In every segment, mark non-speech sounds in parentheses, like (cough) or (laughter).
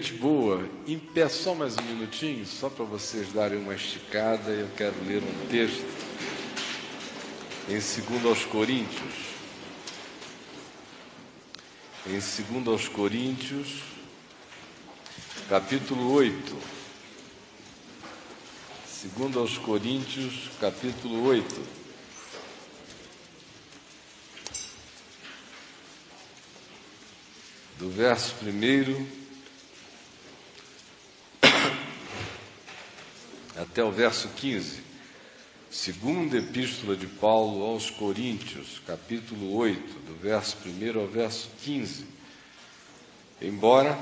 Gente boa, em pé só mais um minutinho, só para vocês darem uma esticada, eu quero ler um texto em 2 aos Coríntios. Em 2 aos Coríntios, capítulo 8. 2 aos Coríntios, capítulo 8. Do verso primeiro até o verso 15. Segunda Epístola de Paulo aos Coríntios, capítulo 8, do verso 1 ao verso 15. Embora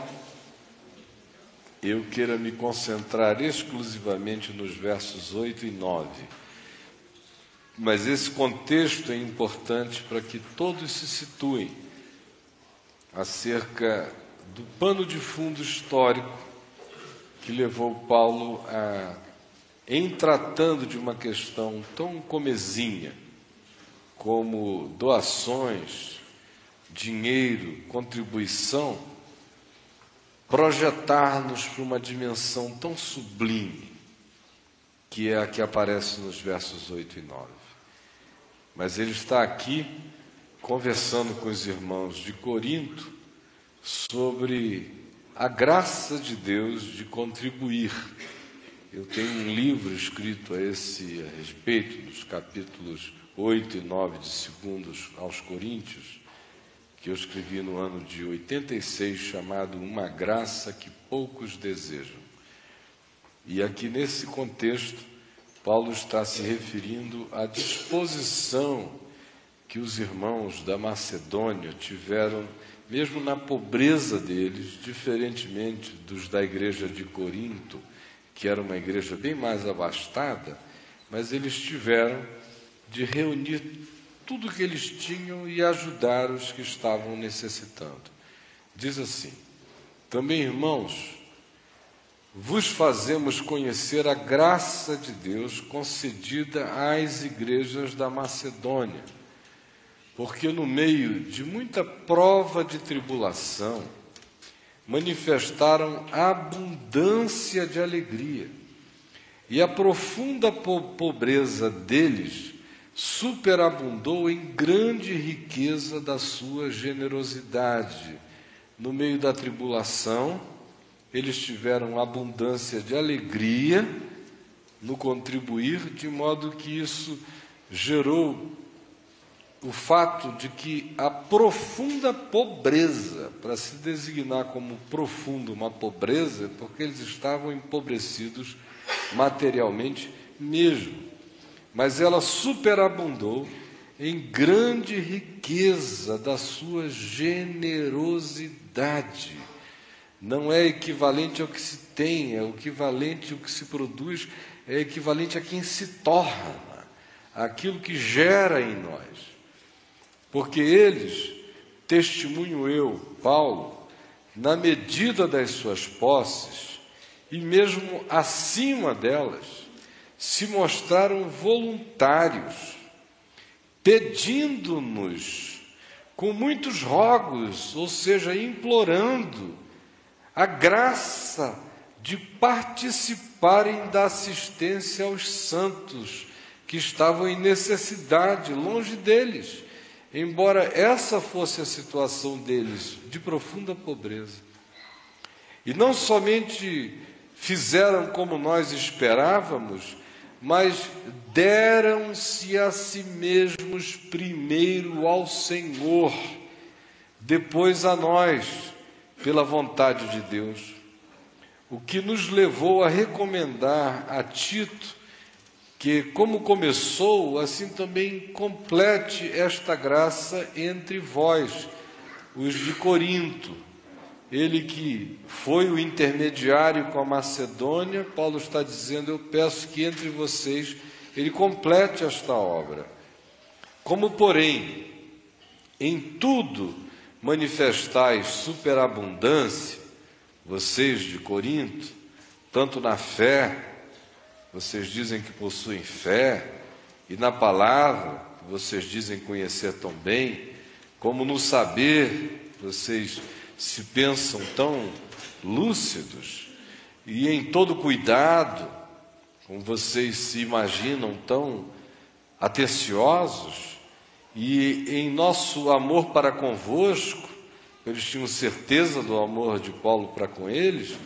eu queira me concentrar exclusivamente nos versos 8 e 9, mas esse contexto é importante para que todos se situem acerca do pano de fundo histórico que levou Paulo a em tratando de uma questão tão comezinha como doações, dinheiro, contribuição, projetar-nos para uma dimensão tão sublime que é a que aparece nos versos 8 e 9. Mas ele está aqui conversando com os irmãos de Corinto sobre a graça de Deus de contribuir eu tenho um livro escrito a esse a respeito, dos capítulos 8 e 9 de Segundos aos Coríntios, que eu escrevi no ano de 86, chamado Uma Graça que Poucos Desejam. E aqui nesse contexto, Paulo está se referindo à disposição que os irmãos da Macedônia tiveram, mesmo na pobreza deles, diferentemente dos da igreja de Corinto que era uma igreja bem mais abastada, mas eles tiveram de reunir tudo que eles tinham e ajudar os que estavam necessitando. Diz assim: Também, irmãos, vos fazemos conhecer a graça de Deus concedida às igrejas da Macedônia, porque no meio de muita prova de tribulação, manifestaram abundância de alegria, e a profunda pobreza deles superabundou em grande riqueza da sua generosidade. No meio da tribulação, eles tiveram abundância de alegria no contribuir, de modo que isso gerou o fato de que a profunda pobreza, para se designar como profundo uma pobreza, é porque eles estavam empobrecidos materialmente mesmo, mas ela superabundou em grande riqueza da sua generosidade. Não é equivalente ao que se tem, é equivalente ao que se produz, é equivalente a quem se torna, aquilo que gera em nós. Porque eles, testemunho eu, Paulo, na medida das suas posses e mesmo acima delas, se mostraram voluntários, pedindo-nos com muitos rogos, ou seja, implorando a graça de participarem da assistência aos santos que estavam em necessidade longe deles embora essa fosse a situação deles, de profunda pobreza. E não somente fizeram como nós esperávamos, mas deram-se a si mesmos primeiro ao Senhor, depois a nós, pela vontade de Deus. O que nos levou a recomendar a Tito que, como começou, assim também complete esta graça entre vós, os de Corinto. Ele que foi o intermediário com a Macedônia, Paulo está dizendo: Eu peço que entre vocês ele complete esta obra. Como, porém, em tudo manifestais superabundância, vocês de Corinto, tanto na fé, vocês dizem que possuem fé, e na palavra, que vocês dizem conhecer tão bem, como no saber, vocês se pensam tão lúcidos e em todo cuidado, como vocês se imaginam, tão atenciosos, e em nosso amor para convosco, eles tinham certeza do amor de Paulo para com eles,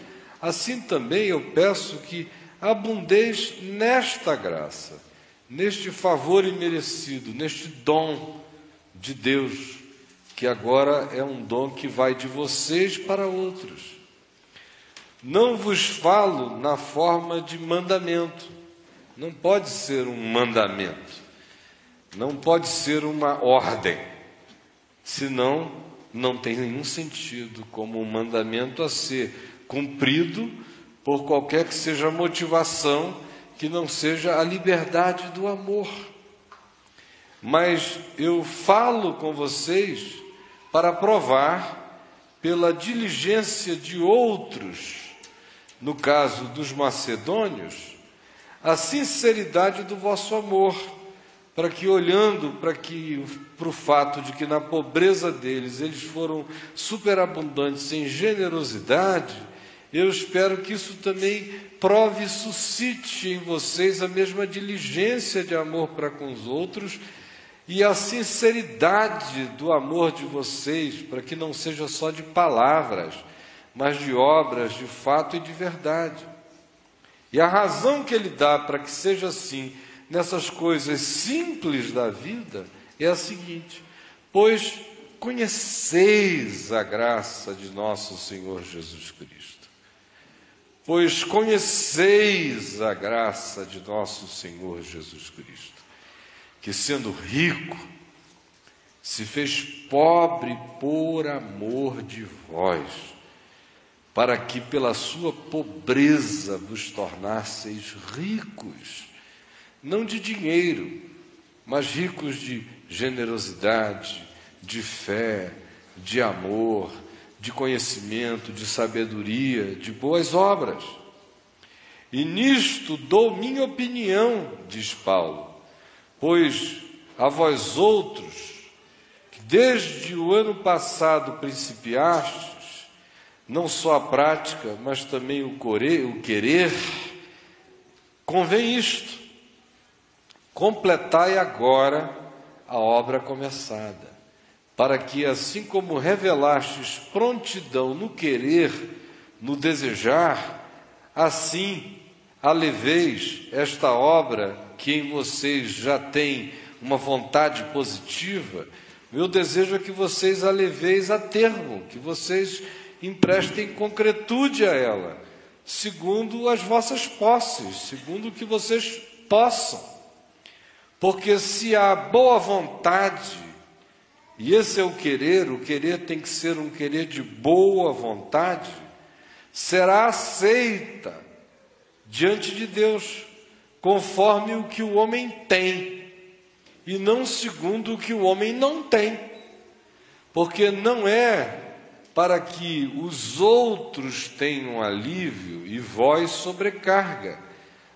assim também eu peço que abundeis nesta graça, neste favor imerecido, neste dom de Deus, que agora é um dom que vai de vocês para outros. Não vos falo na forma de mandamento, não pode ser um mandamento, não pode ser uma ordem, senão não tem nenhum sentido como um mandamento a ser cumprido por qualquer que seja a motivação que não seja a liberdade do amor. Mas eu falo com vocês para provar, pela diligência de outros, no caso dos macedônios, a sinceridade do vosso amor, para que, olhando para que para o fato de que na pobreza deles eles foram superabundantes em generosidade, eu espero que isso também prove e suscite em vocês a mesma diligência de amor para com os outros e a sinceridade do amor de vocês, para que não seja só de palavras, mas de obras, de fato e de verdade. E a razão que ele dá para que seja assim nessas coisas simples da vida é a seguinte: pois conheceis a graça de nosso Senhor Jesus Cristo Pois conheceis a graça de nosso Senhor Jesus Cristo, que sendo rico, se fez pobre por amor de vós, para que pela sua pobreza vos tornasseis ricos, não de dinheiro, mas ricos de generosidade, de fé, de amor, de conhecimento, de sabedoria, de boas obras. E nisto dou minha opinião, diz Paulo, pois a vós outros, que desde o ano passado principiastes, não só a prática, mas também o, o querer, convém isto: completai agora a obra começada para que, assim como revelastes prontidão no querer, no desejar, assim aleveis esta obra que em vocês já tem uma vontade positiva. Meu desejo é que vocês a leveis a termo, que vocês emprestem concretude a ela, segundo as vossas posses, segundo o que vocês possam. Porque se há boa vontade e esse é o querer, o querer tem que ser um querer de boa vontade, será aceita diante de Deus, conforme o que o homem tem, e não segundo o que o homem não tem, porque não é para que os outros tenham alívio e vós sobrecarga,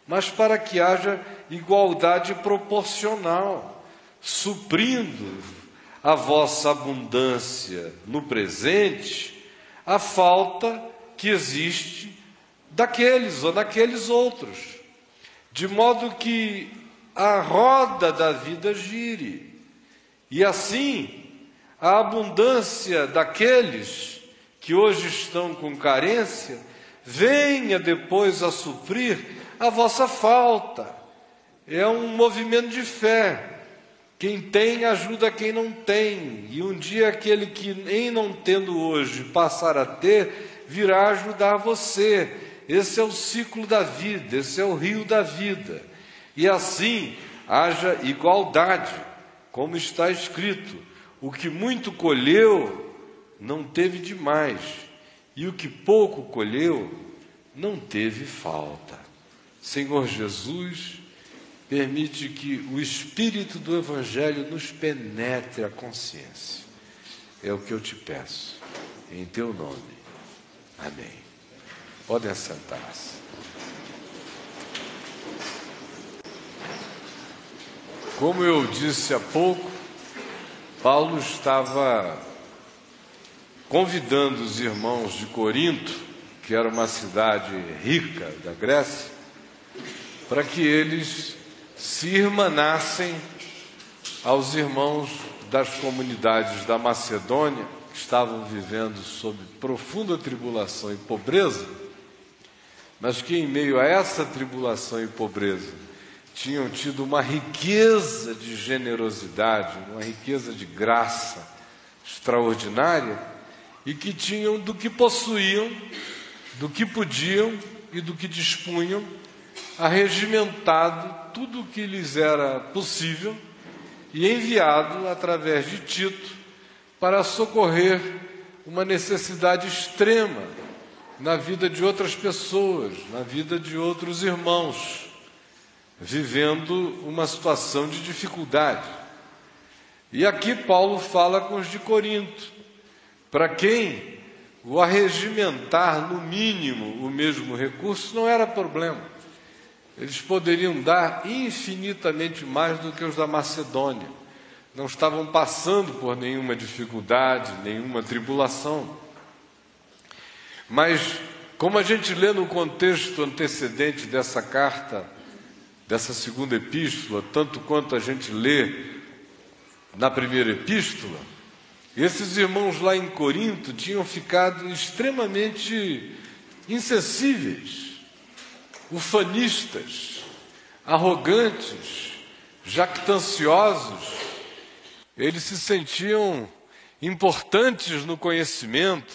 mas para que haja igualdade proporcional, suprindo a vossa abundância no presente a falta que existe daqueles ou daqueles outros, de modo que a roda da vida gire, e assim a abundância daqueles que hoje estão com carência venha depois a suprir a vossa falta. É um movimento de fé quem tem ajuda quem não tem, e um dia aquele que, em não tendo hoje, passar a ter, virá ajudar você. Esse é o ciclo da vida, esse é o rio da vida. E assim haja igualdade, como está escrito: o que muito colheu, não teve demais, e o que pouco colheu, não teve falta. Senhor Jesus, permite que o espírito do Evangelho nos penetre a consciência. É o que eu te peço, em teu nome. Amém. Podem sentar-se. Como eu disse há pouco, Paulo estava convidando os irmãos de Corinto que era uma cidade rica da Grécia, para que eles se irmanassem aos irmãos das comunidades da Macedônia, que estavam vivendo sob profunda tribulação e pobreza, mas que em meio a essa tribulação e pobreza tinham tido uma riqueza de generosidade, uma riqueza de graça extraordinária e que tinham do que possuíam, do que podiam e do que dispunham, arregimentado tudo o que lhes era possível e enviado através de Tito para socorrer uma necessidade extrema na vida de outras pessoas, na vida de outros irmãos, vivendo uma situação de dificuldade. E aqui Paulo fala com os de Corinto, para quem o arregimentar no mínimo o mesmo recurso não era problema. Eles poderiam dar infinitamente mais do que os da Macedônia. Não estavam passando por nenhuma dificuldade, nenhuma tribulação. Mas, como a gente lê no contexto antecedente dessa carta, dessa segunda epístola, tanto quanto a gente lê na primeira epístola, esses irmãos lá em Corinto tinham ficado extremamente insensíveis ufanistas, arrogantes, jactanciosos, eles se sentiam importantes no conhecimento.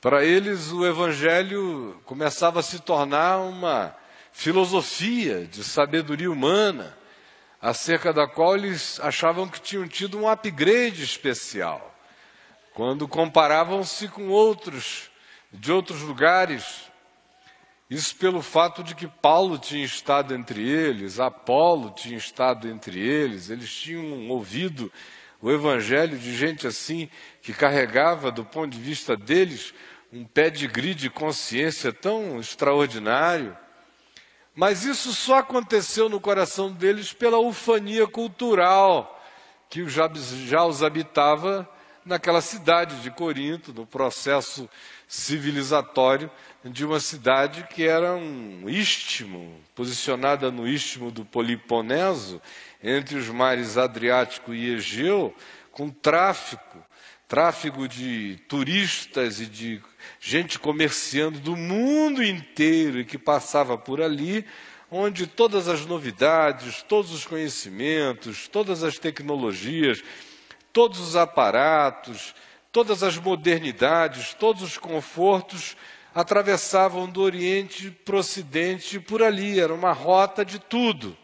Para eles, o Evangelho começava a se tornar uma filosofia de sabedoria humana, acerca da qual eles achavam que tinham tido um upgrade especial, quando comparavam-se com outros de outros lugares isso pelo fato de que Paulo tinha estado entre eles, Apolo tinha estado entre eles, eles tinham ouvido o evangelho de gente assim, que carregava, do ponto de vista deles, um pedigree de consciência tão extraordinário. Mas isso só aconteceu no coração deles pela ufania cultural que já, os habitava naquela cidade de Corinto, no processo civilizatório de uma cidade que era um istmo, posicionada no istmo do Poliponeso, entre os mares Adriático e Egeu, com tráfico, tráfego de turistas e de gente comerciando do mundo inteiro e que passava por ali, onde todas as novidades, todos os conhecimentos, todas as tecnologias, todos os aparatos, todas as modernidades, todos os confortos atravessavam do Oriente para o Ocidente por ali, era uma rota de tudo.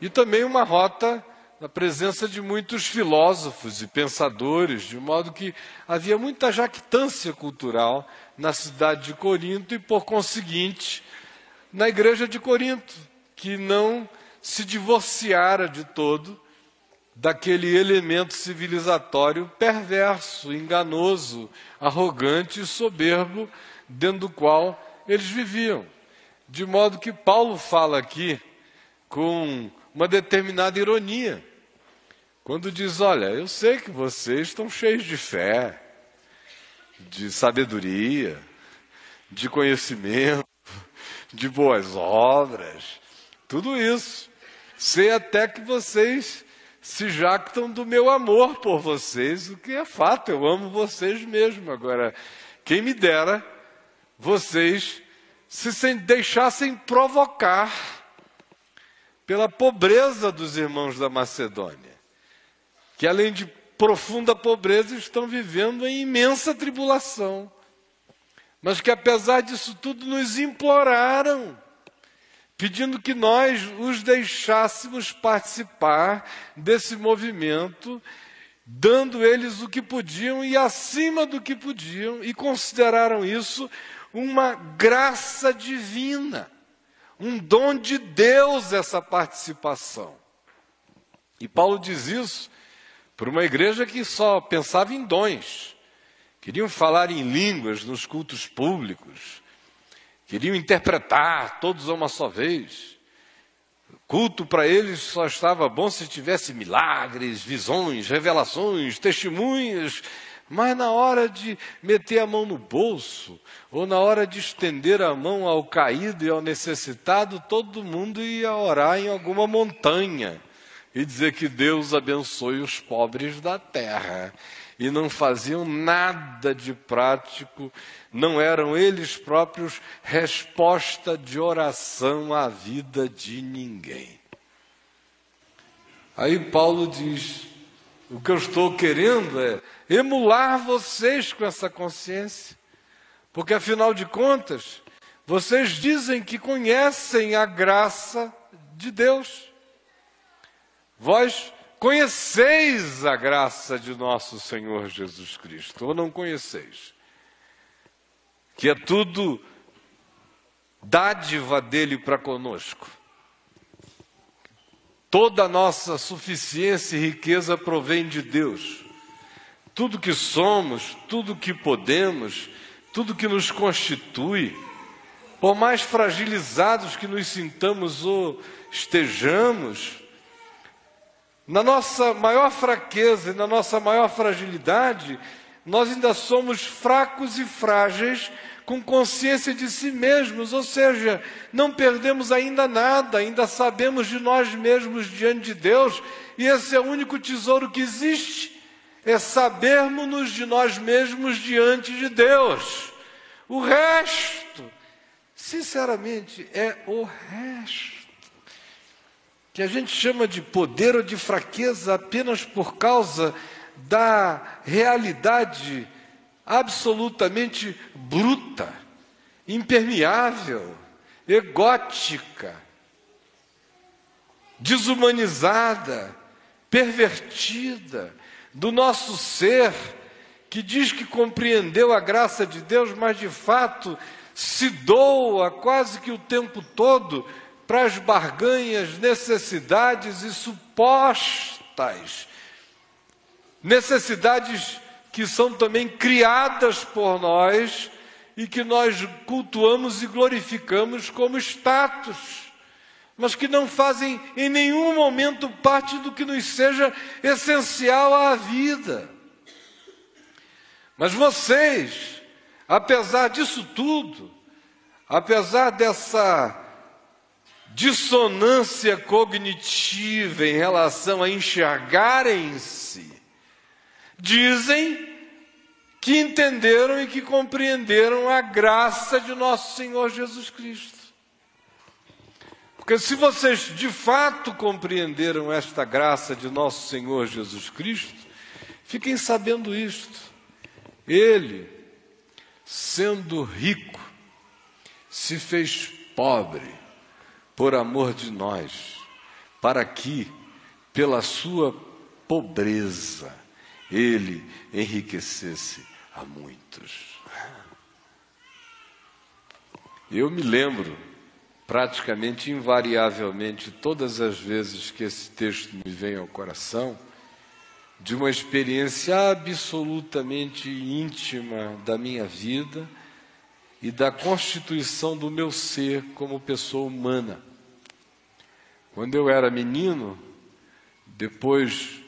E também uma rota na presença de muitos filósofos e pensadores, de modo que havia muita jactância cultural na cidade de Corinto e, por conseguinte, na igreja de Corinto, que não se divorciara de todo daquele elemento civilizatório perverso, enganoso, arrogante e soberbo dentro do qual eles viviam. De modo que Paulo fala aqui com uma determinada ironia, quando diz: Olha, eu sei que vocês estão cheios de fé, de sabedoria, de conhecimento, de boas obras, tudo isso. Sei até que vocês se jactam do meu amor por vocês, o que é fato, eu amo vocês mesmo. Agora, quem me dera vocês se deixassem provocar pela pobreza dos irmãos da Macedônia, que além de profunda pobreza estão vivendo em imensa tribulação, mas que apesar disso tudo nos imploraram pedindo que nós os deixássemos participar desse movimento, dando eles o que podiam e acima do que podiam, e consideraram isso uma graça divina, um dom de Deus essa participação. E Paulo diz isso para uma igreja que só pensava em dons, queriam falar em línguas nos cultos públicos, Queriam interpretar todos a uma só vez. Culto para eles só estava bom se tivesse milagres, visões, revelações, testemunhas, Mas na hora de meter a mão no bolso, ou na hora de estender a mão ao caído e ao necessitado, todo mundo ia orar em alguma montanha e dizer que Deus abençoe os pobres da terra. E não faziam nada de prático, não eram eles próprios resposta de oração à vida de ninguém. Aí Paulo diz: o que eu estou querendo é emular vocês com essa consciência, porque afinal de contas, vocês dizem que conhecem a graça de Deus. Vós conheceis a graça de nosso Senhor Jesus Cristo, ou não conheceis? Que é tudo dádiva dele para conosco. Toda a nossa suficiência e riqueza provém de Deus. Tudo que somos, tudo que podemos, tudo que nos constitui, por mais fragilizados que nos sintamos ou estejamos, na nossa maior fraqueza e na nossa maior fragilidade, nós ainda somos fracos e frágeis com consciência de si mesmos, ou seja, não perdemos ainda nada, ainda sabemos de nós mesmos diante de Deus, e esse é o único tesouro que existe, é sabermos-nos de nós mesmos diante de Deus. O resto, sinceramente, é o resto que a gente chama de poder ou de fraqueza apenas por causa da realidade absolutamente bruta, impermeável, egótica, desumanizada, pervertida do nosso ser, que diz que compreendeu a graça de Deus, mas de fato se doa quase que o tempo todo para as barganhas, necessidades e supostas necessidades que são também criadas por nós e que nós cultuamos e glorificamos como status, mas que não fazem em nenhum momento parte do que nos seja essencial à vida. Mas vocês, apesar disso tudo, apesar dessa dissonância cognitiva em relação a enxergarem-se, dizem que entenderam e que compreenderam a graça de nosso Senhor Jesus Cristo. Porque se vocês de fato compreenderam esta graça de nosso Senhor Jesus Cristo, fiquem sabendo isto. Ele, sendo rico, se fez pobre por amor de nós, para que, pela sua pobreza, ele enriquecesse a muitos. Eu me lembro, praticamente invariavelmente, todas as vezes que esse texto me vem ao coração, de uma experiência absolutamente íntima da minha vida e da constituição do meu ser como pessoa humana. Quando eu era menino, depois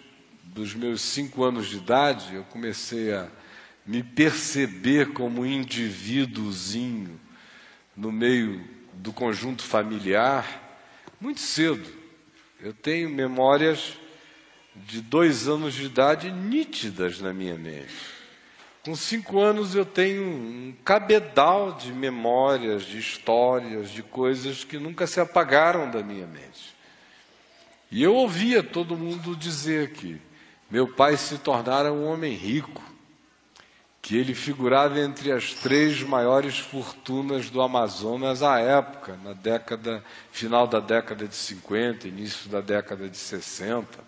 dos meus cinco anos de idade, eu comecei a me perceber como indivíduozinho no meio do conjunto familiar muito cedo. Eu tenho memórias de dois anos de idade nítidas na minha mente. Com cinco anos eu tenho um cabedal de memórias, de histórias, de coisas que nunca se apagaram da minha mente. E eu ouvia todo mundo dizer que meu pai se tornara um homem rico, que ele figurava entre as três maiores fortunas do Amazonas à época, na década, final da década de 50, início da década de 60.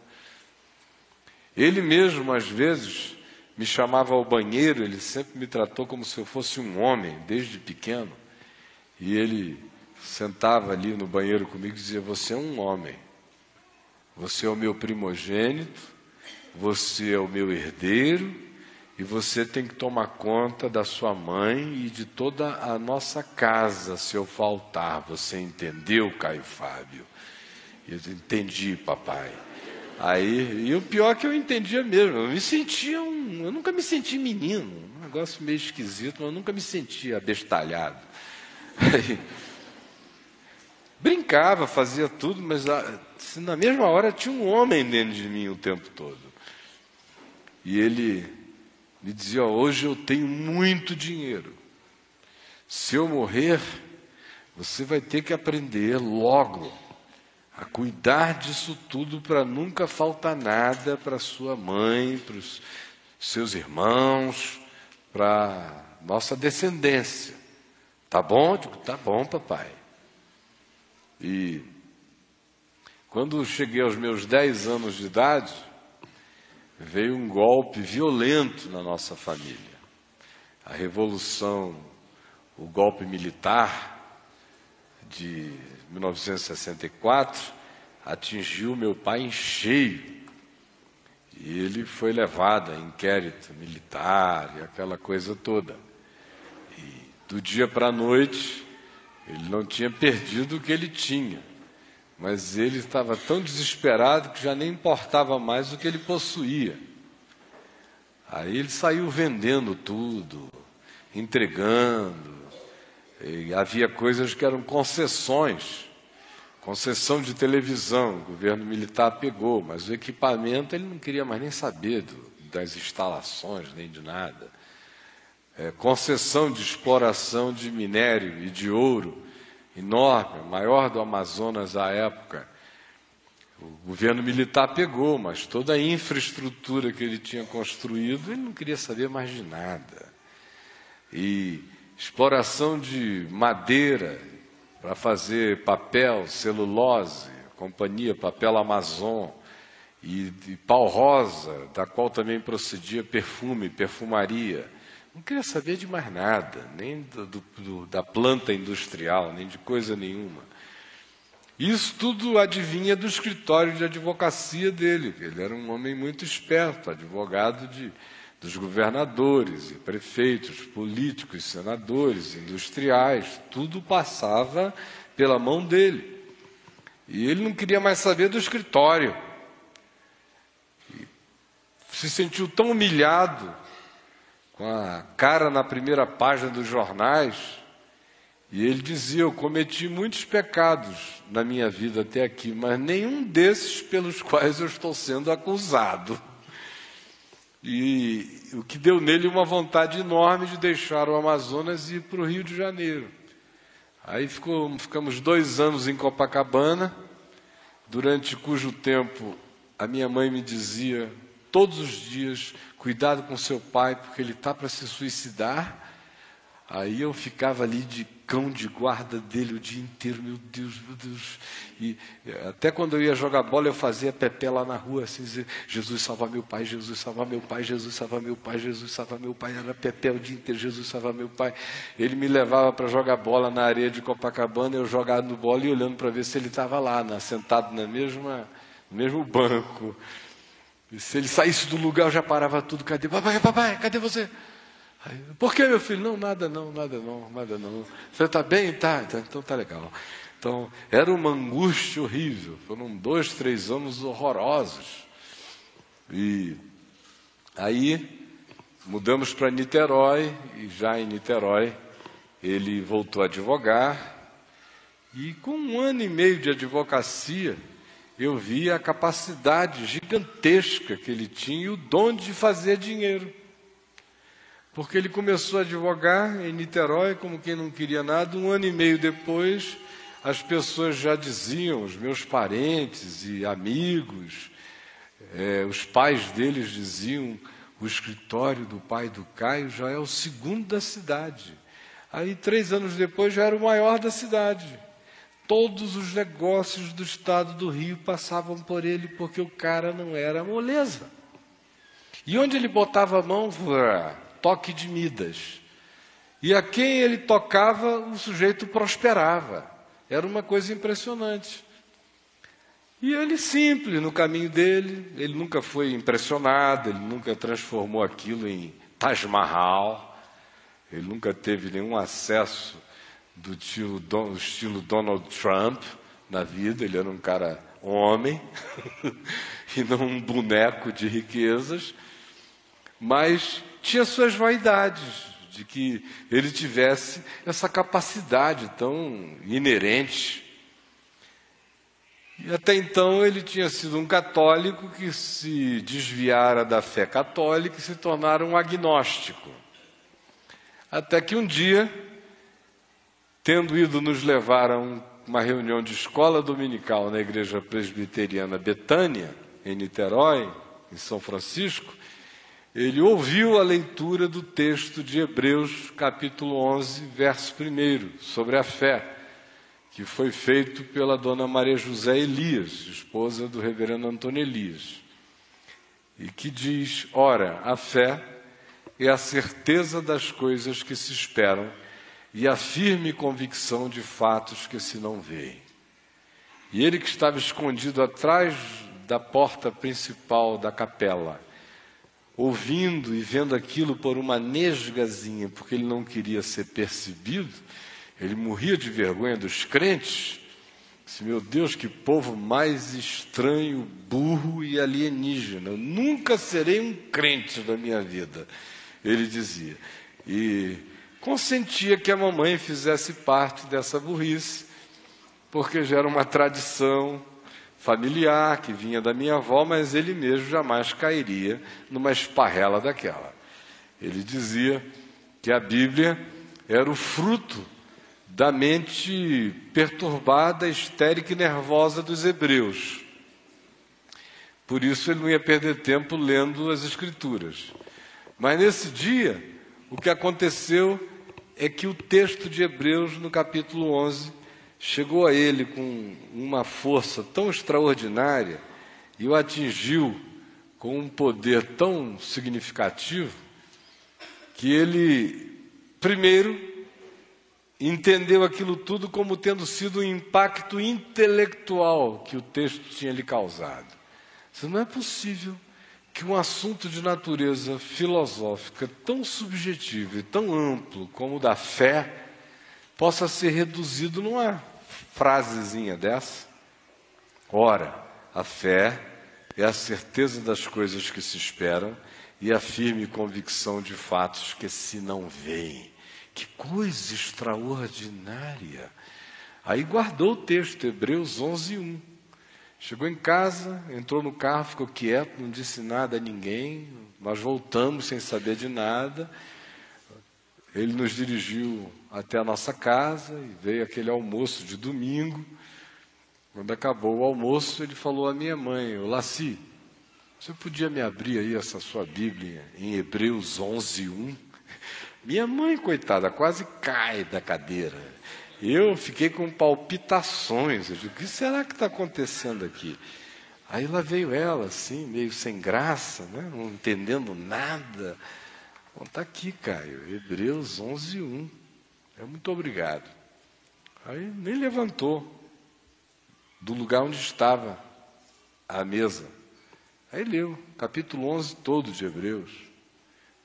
Ele mesmo, às vezes, me chamava ao banheiro, ele sempre me tratou como se eu fosse um homem, desde pequeno. E ele sentava ali no banheiro comigo e dizia: Você é um homem, você é o meu primogênito, você é o meu herdeiro e você tem que tomar conta da sua mãe e de toda a nossa casa se eu faltar. Você entendeu, Caio Fábio? Eu entendi, papai. Aí, e o pior é que eu entendia mesmo, eu me sentia um. Eu nunca me senti menino, um negócio meio esquisito, mas eu nunca me sentia abestalhado. Aí, brincava, fazia tudo, mas assim, na mesma hora tinha um homem dentro de mim o tempo todo. E ele me dizia: Hoje eu tenho muito dinheiro. Se eu morrer, você vai ter que aprender logo a cuidar disso tudo para nunca faltar nada para sua mãe, para os seus irmãos, para nossa descendência. Tá bom? Digo, tá bom, papai. E quando cheguei aos meus 10 anos de idade, veio um golpe violento na nossa família. A revolução, o golpe militar de 1964 atingiu meu pai em cheio. E ele foi levado a inquérito militar e aquela coisa toda. E do dia para a noite, ele não tinha perdido o que ele tinha, mas ele estava tão desesperado que já nem importava mais o que ele possuía. Aí ele saiu vendendo tudo, entregando, e havia coisas que eram concessões, concessão de televisão, o governo militar pegou, mas o equipamento ele não queria mais nem saber do, das instalações, nem de nada. É, concessão de exploração de minério e de ouro enorme, maior do Amazonas à época. O governo militar pegou, mas toda a infraestrutura que ele tinha construído, ele não queria saber mais de nada. E exploração de madeira para fazer papel, celulose, companhia Papel Amazon, e de pau rosa, da qual também procedia perfume, perfumaria. Não queria saber de mais nada, nem do, do, da planta industrial, nem de coisa nenhuma. Isso tudo adivinha do escritório de advocacia dele. Ele era um homem muito esperto, advogado de dos governadores e prefeitos, políticos, senadores, industriais, tudo passava pela mão dele. E ele não queria mais saber do escritório. E se sentiu tão humilhado, com a cara na primeira página dos jornais, e ele dizia: Eu cometi muitos pecados na minha vida até aqui, mas nenhum desses pelos quais eu estou sendo acusado. E o que deu nele uma vontade enorme de deixar o Amazonas e ir para o Rio de Janeiro. Aí ficou, ficamos dois anos em Copacabana, durante cujo tempo a minha mãe me dizia todos os dias: cuidado com seu pai, porque ele está para se suicidar. Aí eu ficava ali de cão de guarda dele o dia inteiro, meu Deus, meu Deus. E até quando eu ia jogar bola, eu fazia pepé lá na rua, assim, dizer, Jesus salva meu pai, Jesus salva meu pai, Jesus salva meu pai, Jesus salva meu pai. Era pepé o dia inteiro, Jesus salva meu pai. Ele me levava para jogar bola na areia de Copacabana, eu jogava no bola e olhando para ver se ele estava lá, sentado na mesma, no mesmo banco. Se ele saísse do lugar, eu já parava tudo. Cadê? Papai, papai, cadê você? Aí, Por que, meu filho? Não, nada não, nada não, nada não. Você está bem? Tá, tá, então tá legal. Então, era uma angústia horrível. Foram dois, três anos horrorosos. E aí mudamos para Niterói, e já em Niterói ele voltou a advogar. E com um ano e meio de advocacia, eu vi a capacidade gigantesca que ele tinha e o dom de fazer dinheiro. Porque ele começou a advogar em Niterói como quem não queria nada. Um ano e meio depois, as pessoas já diziam, os meus parentes e amigos, é, os pais deles diziam: o escritório do pai do Caio já é o segundo da cidade. Aí, três anos depois, já era o maior da cidade. Todos os negócios do estado do Rio passavam por ele, porque o cara não era moleza. E onde ele botava a mão, toque de Midas. E a quem ele tocava, o sujeito prosperava. Era uma coisa impressionante. E ele simples no caminho dele, ele nunca foi impressionado, ele nunca transformou aquilo em Taj Mahal, ele nunca teve nenhum acesso do estilo, do estilo Donald Trump na vida, ele era um cara homem (laughs) e não um boneco de riquezas, mas tinha suas vaidades de que ele tivesse essa capacidade tão inerente. E até então ele tinha sido um católico que se desviara da fé católica e se tornara um agnóstico. Até que um dia, tendo ido nos levar a um, uma reunião de escola dominical na igreja presbiteriana Betânia, em Niterói, em São Francisco, ele ouviu a leitura do texto de Hebreus, capítulo 11, verso 1, sobre a fé, que foi feito pela dona Maria José Elias, esposa do reverendo Antônio Elias, e que diz: Ora, a fé é a certeza das coisas que se esperam e a firme convicção de fatos que se não veem. E ele que estava escondido atrás da porta principal da capela, ouvindo e vendo aquilo por uma nesgazinha, porque ele não queria ser percebido, ele morria de vergonha dos crentes. Disse, meu Deus, que povo mais estranho, burro e alienígena. Nunca serei um crente na minha vida, ele dizia. E consentia que a mamãe fizesse parte dessa burrice, porque já era uma tradição, familiar que vinha da minha avó, mas ele mesmo jamais cairia numa esparrela daquela. Ele dizia que a Bíblia era o fruto da mente perturbada, histérica e nervosa dos hebreus. Por isso ele não ia perder tempo lendo as Escrituras. Mas nesse dia, o que aconteceu é que o texto de Hebreus, no capítulo 11, chegou a ele com uma força tão extraordinária e o atingiu com um poder tão significativo que ele, primeiro, entendeu aquilo tudo como tendo sido um impacto intelectual que o texto tinha lhe causado. Isso não é possível que um assunto de natureza filosófica tão subjetivo e tão amplo como o da fé possa ser reduzido numa frasezinha dessa? Ora, a fé é a certeza das coisas que se esperam e a firme convicção de fatos que se não veem. Que coisa extraordinária! Aí guardou o texto, Hebreus 11, 1. Chegou em casa, entrou no carro, ficou quieto, não disse nada a ninguém. Nós voltamos sem saber de nada. Ele nos dirigiu até a nossa casa e veio aquele almoço de domingo. Quando acabou o almoço, ele falou à minha mãe, o Laci, você podia me abrir aí essa sua Bíblia em Hebreus 11, 1? Minha mãe, coitada, quase cai da cadeira. Eu fiquei com palpitações. Eu digo, o que será que está acontecendo aqui? Aí lá veio ela, assim, meio sem graça, né? não entendendo nada. Está aqui, Caio, Hebreus 11, 1. É muito obrigado. Aí nem levantou do lugar onde estava a mesa. Aí leu, capítulo 11 todo de Hebreus,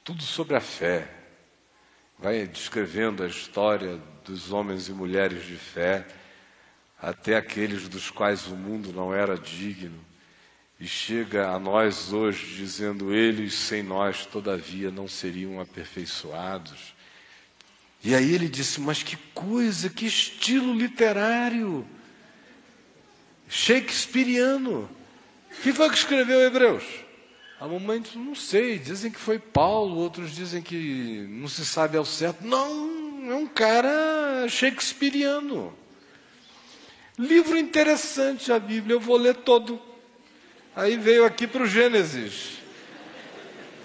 tudo sobre a fé. Vai descrevendo a história dos homens e mulheres de fé, até aqueles dos quais o mundo não era digno e chega a nós hoje dizendo: eles sem nós, todavia, não seriam aperfeiçoados. E aí ele disse: Mas que coisa, que estilo literário! Shakespeareano. Quem foi que escreveu Hebreus? A mamãe disse: Não sei, dizem que foi Paulo, outros dizem que não se sabe ao certo. Não, é um cara shakespeariano. Livro interessante a Bíblia, eu vou ler todo. Aí veio aqui para o Gênesis.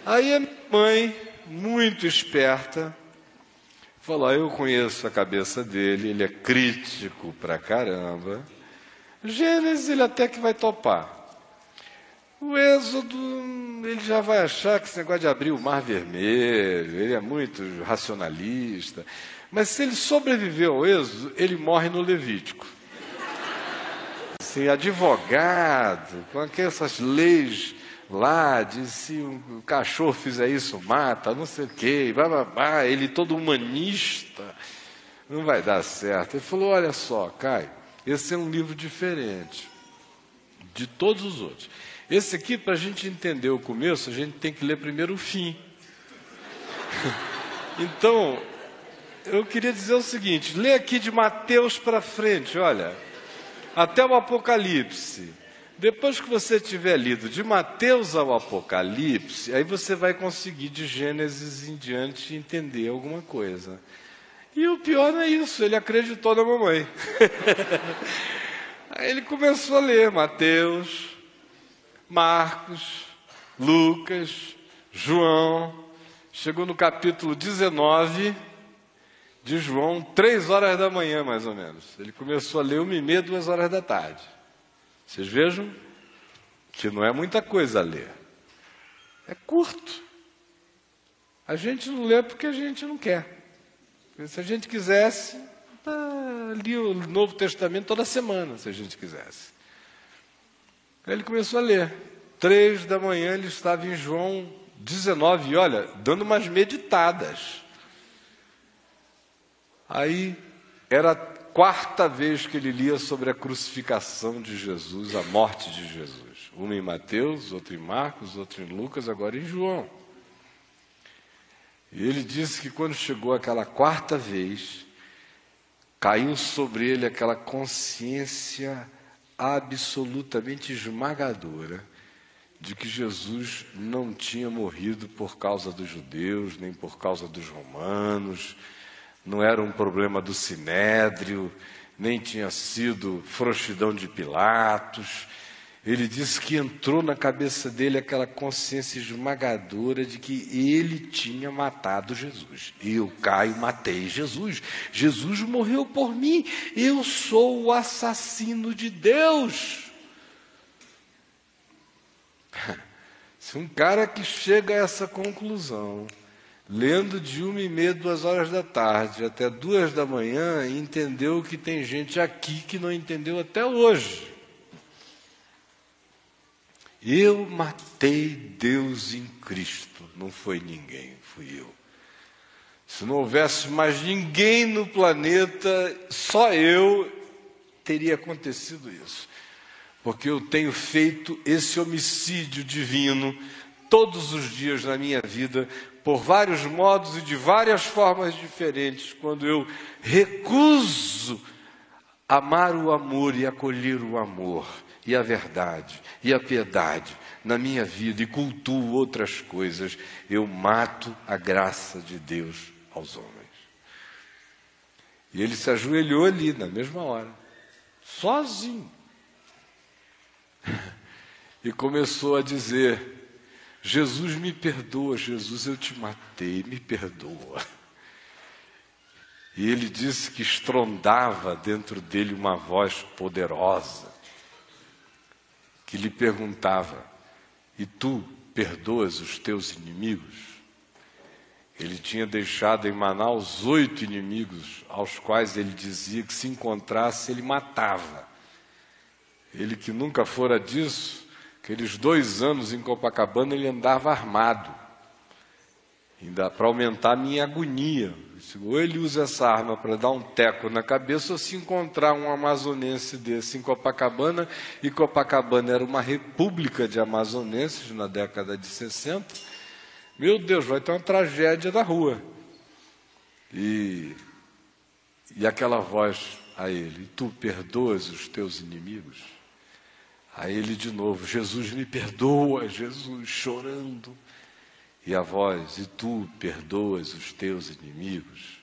Aí a mãe, muito esperta, falou: ah, Eu conheço a cabeça dele, ele é crítico pra caramba. Gênesis ele até que vai topar. O Êxodo, ele já vai achar que esse negócio de abrir o mar vermelho, ele é muito racionalista. Mas se ele sobreviveu ao Êxodo, ele morre no Levítico assim, advogado, com aquelas leis lá, de se um cachorro fizer isso, mata, não sei o quê, blá, blá, blá, ele todo humanista, não vai dar certo. Ele falou: olha só, Caio, esse é um livro diferente. de todos os outros. Esse aqui, para a gente entender o começo, a gente tem que ler primeiro o fim. (laughs) então, eu queria dizer o seguinte: lê aqui de Mateus para frente, olha, até o Apocalipse. Depois que você tiver lido de Mateus ao Apocalipse, aí você vai conseguir de Gênesis em diante entender alguma coisa. E o pior é isso, ele acreditou na mamãe. (laughs) aí ele começou a ler Mateus, Marcos, Lucas, João. Chegou no capítulo 19 de João, três horas da manhã, mais ou menos. Ele começou a ler uma e meia, duas horas da tarde. Vocês vejam que não é muita coisa a ler. É curto. A gente não lê porque a gente não quer. Se a gente quisesse, tá, lia o Novo Testamento toda semana, se a gente quisesse. Aí ele começou a ler. Três da manhã ele estava em João 19, e olha, dando umas meditadas. Aí era quarta vez que ele lia sobre a crucificação de Jesus, a morte de Jesus. Uma em Mateus, outra em Marcos, outra em Lucas, agora em João. E ele disse que quando chegou aquela quarta vez, caiu sobre ele aquela consciência absolutamente esmagadora de que Jesus não tinha morrido por causa dos judeus, nem por causa dos romanos, não era um problema do sinédrio, nem tinha sido frouxidão de Pilatos. Ele disse que entrou na cabeça dele aquela consciência esmagadora de que ele tinha matado Jesus. Eu, Caio, matei Jesus. Jesus morreu por mim. Eu sou o assassino de Deus. (laughs) Se um cara que chega a essa conclusão lendo de uma e meia, duas horas da tarde até duas da manhã, entendeu que tem gente aqui que não entendeu até hoje. Eu matei Deus em Cristo, não foi ninguém, fui eu. Se não houvesse mais ninguém no planeta, só eu teria acontecido isso. Porque eu tenho feito esse homicídio divino todos os dias na minha vida, por vários modos e de várias formas diferentes, quando eu recuso amar o amor e acolher o amor e a verdade e a piedade na minha vida e cultuo outras coisas, eu mato a graça de Deus aos homens. E ele se ajoelhou ali na mesma hora, sozinho, (laughs) e começou a dizer: Jesus me perdoa, Jesus eu te matei, me perdoa. E ele disse que estrondava dentro dele uma voz poderosa, que lhe perguntava: E tu perdoas os teus inimigos? Ele tinha deixado em Manaus oito inimigos, aos quais ele dizia que se encontrasse ele matava. Ele que nunca fora disso, Aqueles dois anos em Copacabana ele andava armado, ainda para aumentar a minha agonia. Ou ele usa essa arma para dar um teco na cabeça, ou se encontrar um amazonense desse em Copacabana, e Copacabana era uma república de amazonenses na década de 60, meu Deus, vai ter uma tragédia na rua. E, e aquela voz a ele: Tu perdoas os teus inimigos? A ele de novo: Jesus me perdoa, Jesus chorando. E a voz: E tu perdoas os teus inimigos?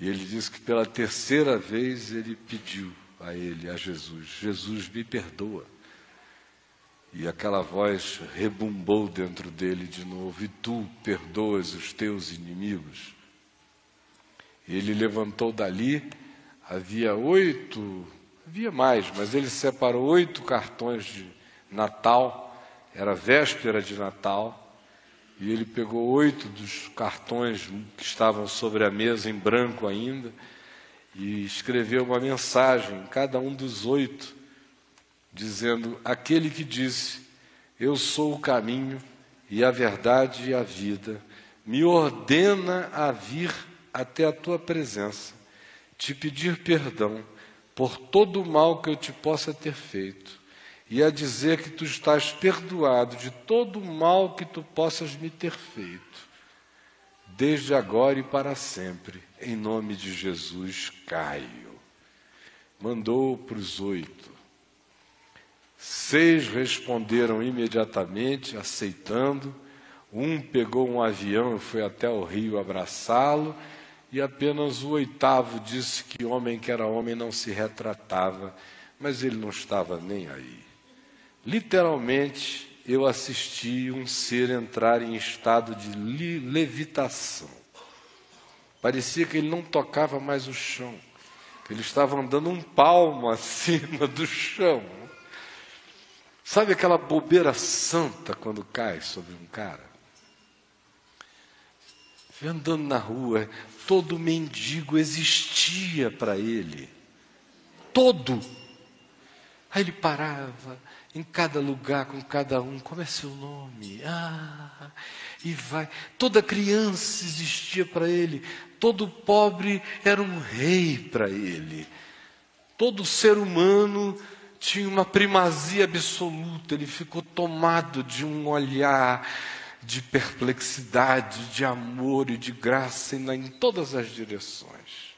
E ele diz que pela terceira vez ele pediu a ele, a Jesus: Jesus me perdoa. E aquela voz rebumbou dentro dele de novo: E tu perdoas os teus inimigos? Ele levantou dali, havia oito Havia mais, mas ele separou oito cartões de Natal, era véspera de Natal, e ele pegou oito dos cartões que estavam sobre a mesa, em branco ainda, e escreveu uma mensagem em cada um dos oito, dizendo: Aquele que disse, Eu sou o caminho e a verdade e a vida, me ordena a vir até a tua presença, te pedir perdão por todo o mal que eu te possa ter feito e a dizer que tu estás perdoado de todo o mal que tu possas me ter feito, desde agora e para sempre, em nome de Jesus, Caio. Mandou para os oito. Seis responderam imediatamente, aceitando. Um pegou um avião e foi até o rio abraçá-lo, e apenas o oitavo disse que homem que era homem não se retratava, mas ele não estava nem aí. Literalmente, eu assisti um ser entrar em estado de levitação. Parecia que ele não tocava mais o chão, ele estava andando um palmo (laughs) acima do chão. Sabe aquela bobeira santa quando cai sobre um cara? Andando na rua, todo mendigo existia para ele. Todo. Aí ele parava, em cada lugar, com cada um, como é seu nome? Ah, e vai. Toda criança existia para ele, todo pobre era um rei para ele. Todo ser humano tinha uma primazia absoluta, ele ficou tomado de um olhar de perplexidade, de amor e de graça em todas as direções.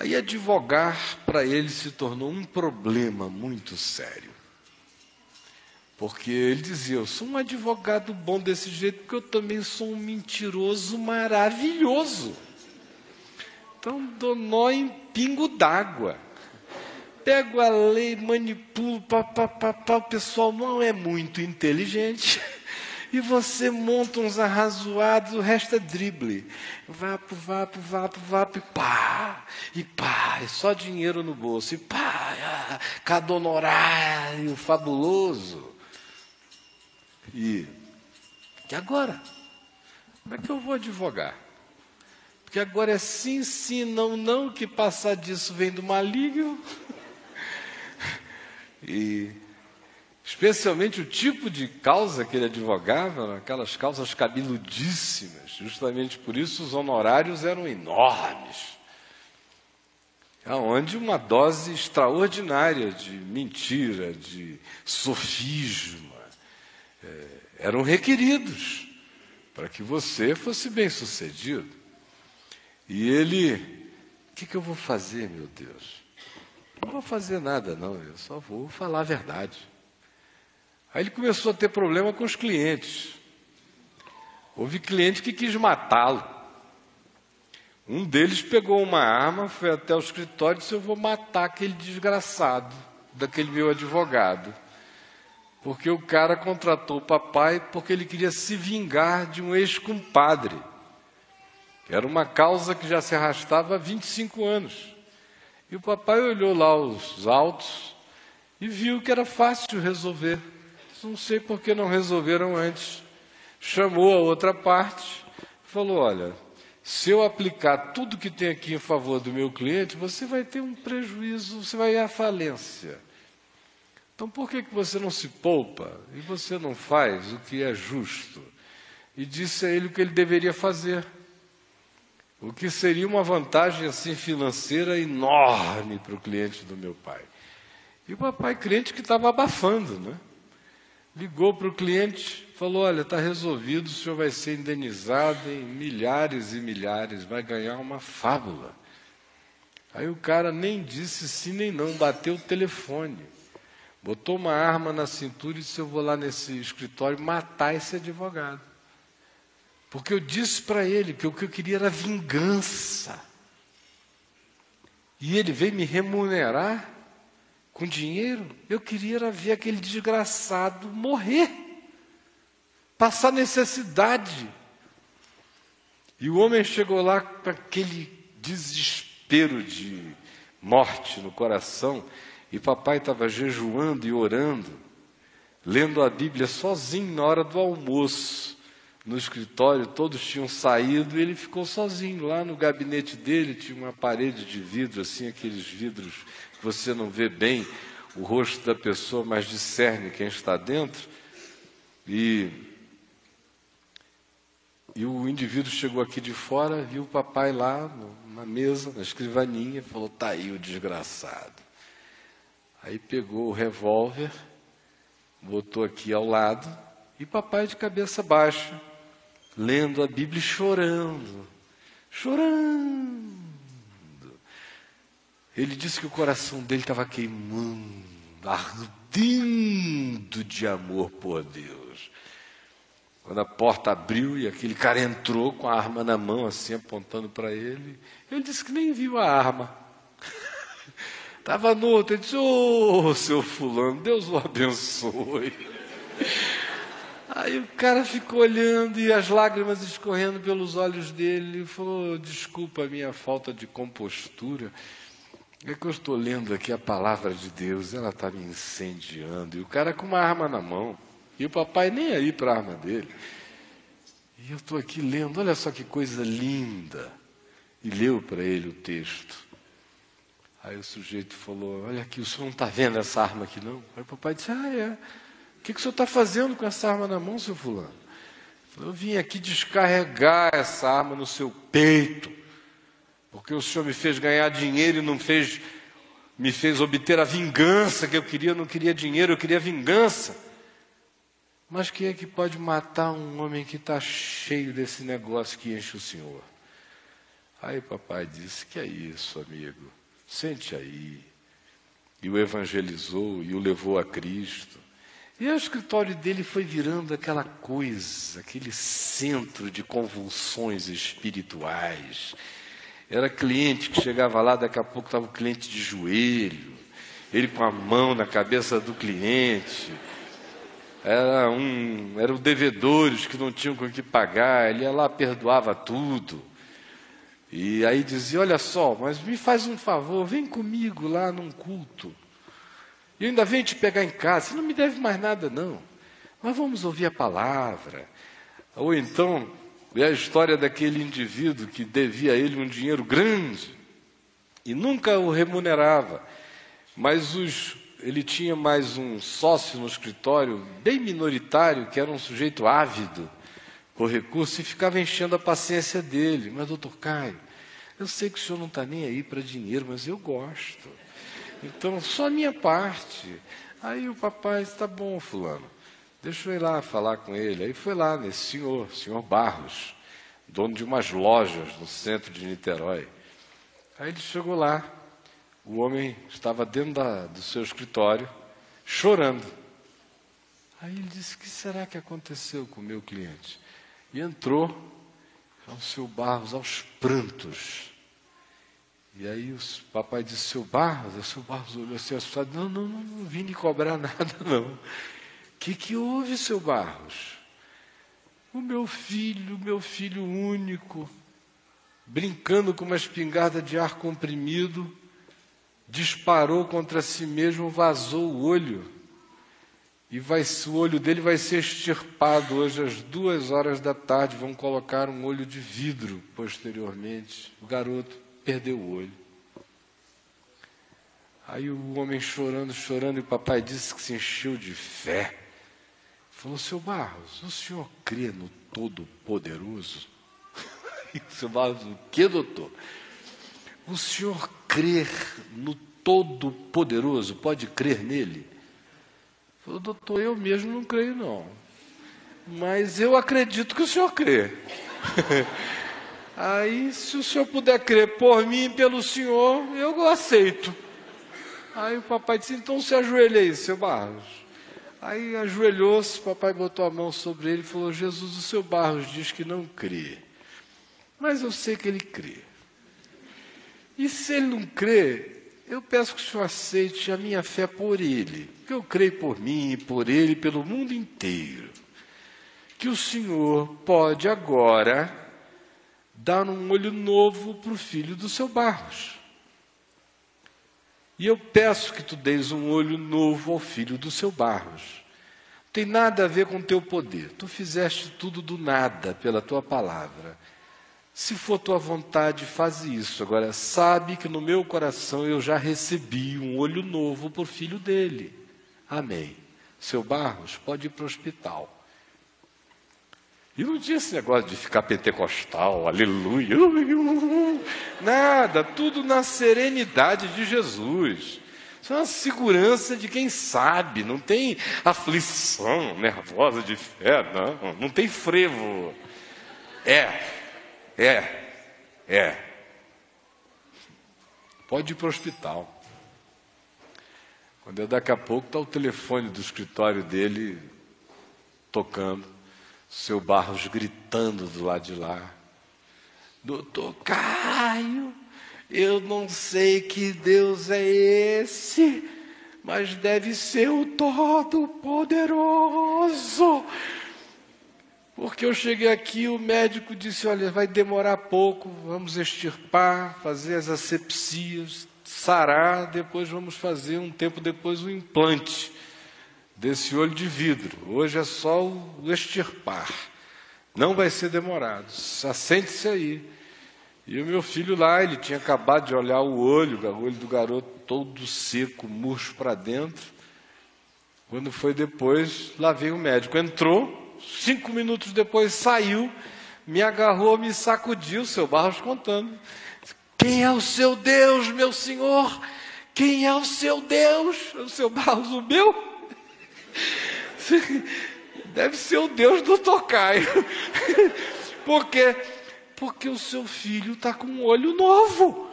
Aí advogar para ele se tornou um problema muito sério. Porque ele dizia: Eu sou um advogado bom desse jeito, porque eu também sou um mentiroso maravilhoso. Então dou nó em pingo d'água. Pego a lei, manipulo, pá, pá, pá, pá, o pessoal não é muito inteligente (laughs) e você monta uns arrazoados, o resto é drible. Vapo, vapo, vapo, vapo, e pá, e pá, e só dinheiro no bolso, e pá, ah, cada honorário fabuloso. E, e agora? Como é que eu vou advogar? Porque agora é sim, sim, não, não, que passar disso vem do maligno. (laughs) E especialmente o tipo de causa que ele advogava, aquelas causas cabeludíssimas. Justamente por isso os honorários eram enormes. Onde uma dose extraordinária de mentira, de sofisma, é, eram requeridos para que você fosse bem sucedido. E ele, o que, que eu vou fazer, meu Deus? Não vou fazer nada, não, eu só vou falar a verdade. Aí ele começou a ter problema com os clientes. Houve cliente que quis matá-lo. Um deles pegou uma arma, foi até o escritório e disse: Eu vou matar aquele desgraçado, daquele meu advogado. Porque o cara contratou o papai porque ele queria se vingar de um ex-compadre. Era uma causa que já se arrastava há 25 anos. E o papai olhou lá os autos e viu que era fácil resolver. Não sei por que não resolveram antes. Chamou a outra parte, falou: Olha, se eu aplicar tudo que tem aqui em favor do meu cliente, você vai ter um prejuízo, você vai ir à falência. Então por que, que você não se poupa e você não faz o que é justo? E disse a ele o que ele deveria fazer. O que seria uma vantagem assim financeira enorme para o cliente do meu pai. E o papai cliente que estava abafando, né? Ligou para o cliente, falou: Olha, está resolvido, o senhor vai ser indenizado em milhares e milhares, vai ganhar uma fábula. Aí o cara nem disse sim nem não, bateu o telefone, botou uma arma na cintura e disse: Eu vou lá nesse escritório matar esse advogado. Porque eu disse para ele que o que eu queria era vingança. E ele veio me remunerar com dinheiro, eu queria ver aquele desgraçado morrer, passar necessidade. E o homem chegou lá com aquele desespero de morte no coração, e papai estava jejuando e orando, lendo a Bíblia sozinho na hora do almoço. No escritório, todos tinham saído e ele ficou sozinho lá no gabinete dele. Tinha uma parede de vidro, assim, aqueles vidros você não vê bem o rosto da pessoa, mas discerne quem está dentro. E, e o indivíduo chegou aqui de fora, viu o papai lá na mesa, na escrivaninha, falou: Está aí o desgraçado. Aí pegou o revólver, botou aqui ao lado, e papai de cabeça baixa, lendo a Bíblia e chorando, chorando. Ele disse que o coração dele estava queimando, ardendo de amor por Deus. Quando a porta abriu e aquele cara entrou com a arma na mão, assim, apontando para ele, ele disse que nem viu a arma. (laughs) Estava no outro, ele disse, ô oh, seu fulano, Deus o abençoe. (laughs) Aí o cara ficou olhando e as lágrimas escorrendo pelos olhos dele e falou, desculpa a minha falta de compostura. É que eu estou lendo aqui a palavra de Deus, ela está me incendiando. E o cara com uma arma na mão. E o papai nem aí para a arma dele. E eu estou aqui lendo, olha só que coisa linda. E leu para ele o texto. Aí o sujeito falou: Olha aqui, o senhor não está vendo essa arma aqui, não? Aí o papai disse: Ah, é. O que, que o senhor está fazendo com essa arma na mão, seu fulano? Eu vim aqui descarregar essa arma no seu peito, porque o senhor me fez ganhar dinheiro e não fez, me fez obter a vingança que eu queria. Eu não queria dinheiro, eu queria vingança. Mas quem é que pode matar um homem que está cheio desse negócio que enche o senhor? Aí papai disse: Que é isso, amigo? Sente aí. E o evangelizou e o levou a Cristo. E o escritório dele foi virando aquela coisa, aquele centro de convulsões espirituais. Era cliente que chegava lá, daqui a pouco estava o cliente de joelho, ele com a mão na cabeça do cliente. Era um, eram devedores que não tinham com o que pagar, ele ia lá, perdoava tudo. E aí dizia: Olha só, mas me faz um favor, vem comigo lá num culto. E ainda vem te pegar em casa. Você não me deve mais nada, não. Mas vamos ouvir a palavra. Ou então, é a história daquele indivíduo que devia a ele um dinheiro grande e nunca o remunerava. Mas os, ele tinha mais um sócio no escritório, bem minoritário, que era um sujeito ávido o recurso e ficava enchendo a paciência dele. Mas, doutor Caio, eu sei que o senhor não está nem aí para dinheiro, mas eu gosto. Então, só a minha parte. Aí o papai disse, tá bom, fulano, deixa eu ir lá falar com ele. Aí foi lá nesse senhor, senhor Barros, dono de umas lojas no centro de Niterói. Aí ele chegou lá, o homem estava dentro da, do seu escritório, chorando. Aí ele disse: O que será que aconteceu com o meu cliente? E entrou ao seu Barros aos prantos. E aí o papai disse, seu Barros, o seu Barros olhou assim assustado, não, não, não, não vim lhe cobrar (laughs) nada, não. Que, que houve, seu Barros? O meu filho, meu filho único, brincando com uma espingarda de ar comprimido, disparou contra si mesmo, vazou o olho e vai, o olho dele vai ser extirpado hoje às duas horas da tarde. Vão colocar um olho de vidro posteriormente. O garoto perdeu o olho. Aí o homem chorando, chorando, e o papai disse que se encheu de fé. Falou, seu Barros, o senhor crê no Todo-Poderoso? (laughs) o seu Barros, o que, doutor? O senhor crê no Todo-Poderoso? Pode crer nele? Falou, doutor, eu mesmo não creio, não. Mas eu acredito que o senhor crê. (laughs) Aí, se o senhor puder crer por mim e pelo senhor, eu aceito. Aí o papai disse, então se ajoelha aí, seu Barros. Aí ajoelhou-se, papai botou a mão sobre ele e falou, Jesus, o seu Barros diz que não crê. Mas eu sei que ele crê. E se ele não crê, eu peço que o senhor aceite a minha fé por ele, que eu creio por mim, por ele, pelo mundo inteiro. Que o senhor pode agora dar um olho novo para o filho do seu Barros. E eu peço que tu deis um olho novo ao filho do seu Barros. Tem nada a ver com teu poder. Tu fizeste tudo do nada pela tua palavra. Se for tua vontade, faz isso. Agora, sabe que no meu coração eu já recebi um olho novo por filho dele. Amém. Seu Barros pode ir para o hospital. E não tinha esse negócio de ficar pentecostal, aleluia, nada, tudo na serenidade de Jesus. Isso é uma segurança de quem sabe, não tem aflição nervosa de fé, não, não tem frevo. É, é, é. Pode ir para o hospital. Quando daqui a pouco está o telefone do escritório dele tocando, seu Barros gritando do lado de lá. Doutor Caio, eu não sei que Deus é esse, mas deve ser o Todo-Poderoso. Porque eu cheguei aqui, o médico disse: Olha, vai demorar pouco, vamos extirpar, fazer as asepsias, sarar, depois vamos fazer, um tempo depois, o um implante desse olho de vidro. Hoje é só o extirpar. Não vai ser demorado. Assente-se aí. E o meu filho lá, ele tinha acabado de olhar o olho, o olho do garoto todo seco, murcho para dentro. Quando foi depois, lá veio o médico. Entrou, cinco minutos depois saiu, me agarrou, me sacudiu, seu Barros contando. Quem é o seu Deus, meu senhor? Quem é o seu Deus? O seu Barros, o meu? (laughs) Deve ser o Deus do Tocaio. (laughs) Porque porque o seu filho está com um olho novo.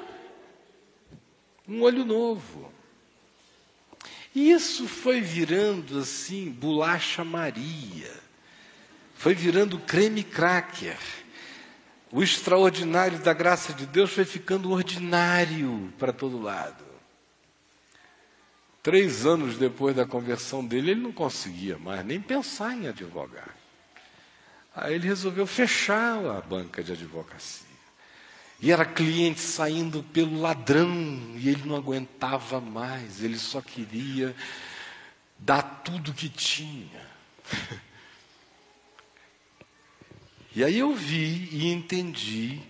Um olho novo. E isso foi virando assim, bolacha Maria. Foi virando creme cracker. O extraordinário da graça de Deus foi ficando ordinário para todo lado. Três anos depois da conversão dele, ele não conseguia mais nem pensar em advogar. Aí ele resolveu fechar a banca de advocacia. E era cliente saindo pelo ladrão, e ele não aguentava mais, ele só queria dar tudo que tinha. E aí eu vi e entendi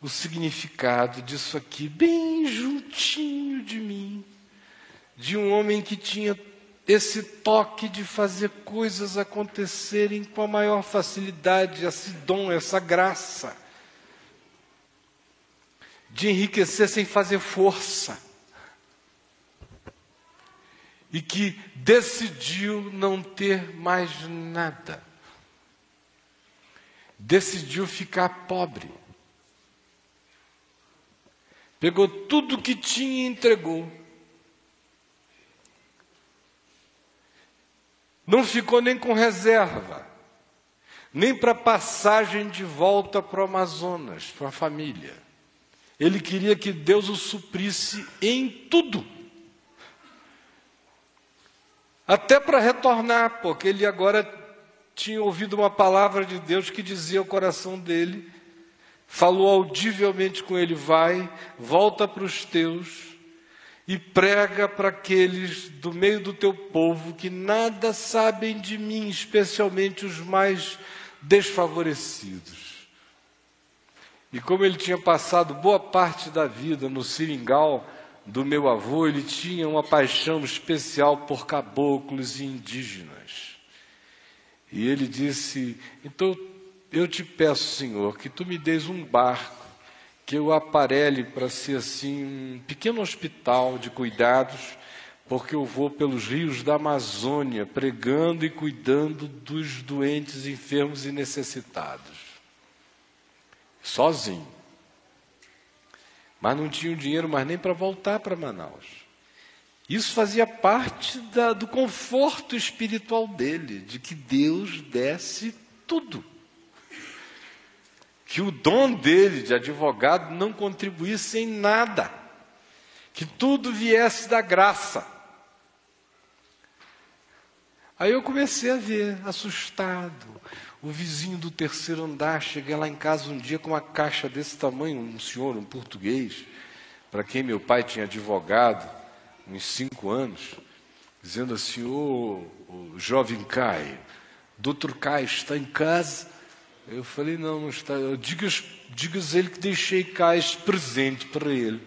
o significado disso aqui, bem juntinho de mim, de um homem que tinha esse toque de fazer coisas acontecerem com a maior facilidade, esse dom, essa graça, de enriquecer sem fazer força, e que decidiu não ter mais nada, decidiu ficar pobre, pegou tudo que tinha e entregou Não ficou nem com reserva, nem para passagem de volta para o Amazonas, para a família. Ele queria que Deus o suprisse em tudo. Até para retornar, porque ele agora tinha ouvido uma palavra de Deus que dizia ao coração dele, falou audivelmente com ele: vai, volta para os teus, e prega para aqueles do meio do teu povo que nada sabem de mim, especialmente os mais desfavorecidos. E como ele tinha passado boa parte da vida no seringal do meu avô, ele tinha uma paixão especial por caboclos e indígenas. E ele disse: Então eu te peço, Senhor, que tu me des um barco que eu aparelhe para ser assim um pequeno hospital de cuidados, porque eu vou pelos rios da Amazônia pregando e cuidando dos doentes, enfermos e necessitados. Sozinho. Mas não tinha dinheiro mais nem para voltar para Manaus. Isso fazia parte da, do conforto espiritual dele, de que Deus desse tudo que o dom dele de advogado não contribuísse em nada, que tudo viesse da graça. Aí eu comecei a ver, assustado, o vizinho do terceiro andar, cheguei lá em casa um dia com uma caixa desse tamanho, um senhor, um português, para quem meu pai tinha advogado, uns cinco anos, dizendo assim, ô, ô jovem Caio, doutor Caio está em casa? Eu falei, não, não está. Digas, digas ele que deixei cá este presente para ele.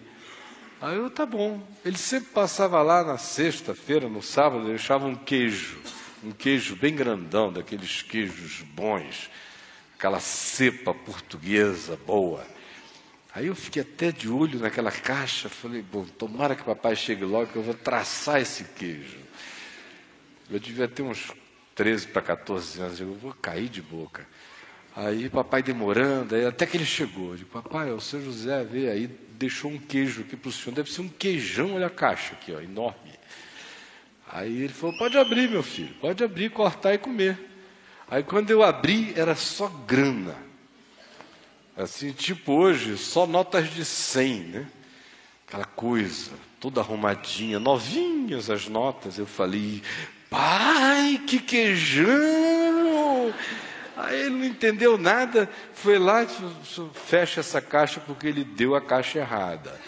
Aí eu, tá bom. Ele sempre passava lá na sexta-feira, no sábado, deixava um queijo. Um queijo bem grandão, daqueles queijos bons. Aquela cepa portuguesa boa. Aí eu fiquei até de olho naquela caixa, falei, bom, tomara que papai chegue logo que eu vou traçar esse queijo. Eu devia ter uns 13 para 14 anos, eu vou cair de boca. Aí papai demorando, aí até que ele chegou. Eu digo, papai, o seu José veio aí, deixou um queijo aqui para o senhor, deve ser um queijão, olha a caixa aqui, ó, enorme. Aí ele falou, pode abrir, meu filho, pode abrir, cortar e comer. Aí quando eu abri, era só grana. Assim, tipo hoje, só notas de 100, né? Aquela coisa, toda arrumadinha, novinhas as notas. Eu falei, pai, que queijão! Aí ele não entendeu nada, foi lá e fecha essa caixa porque ele deu a caixa errada.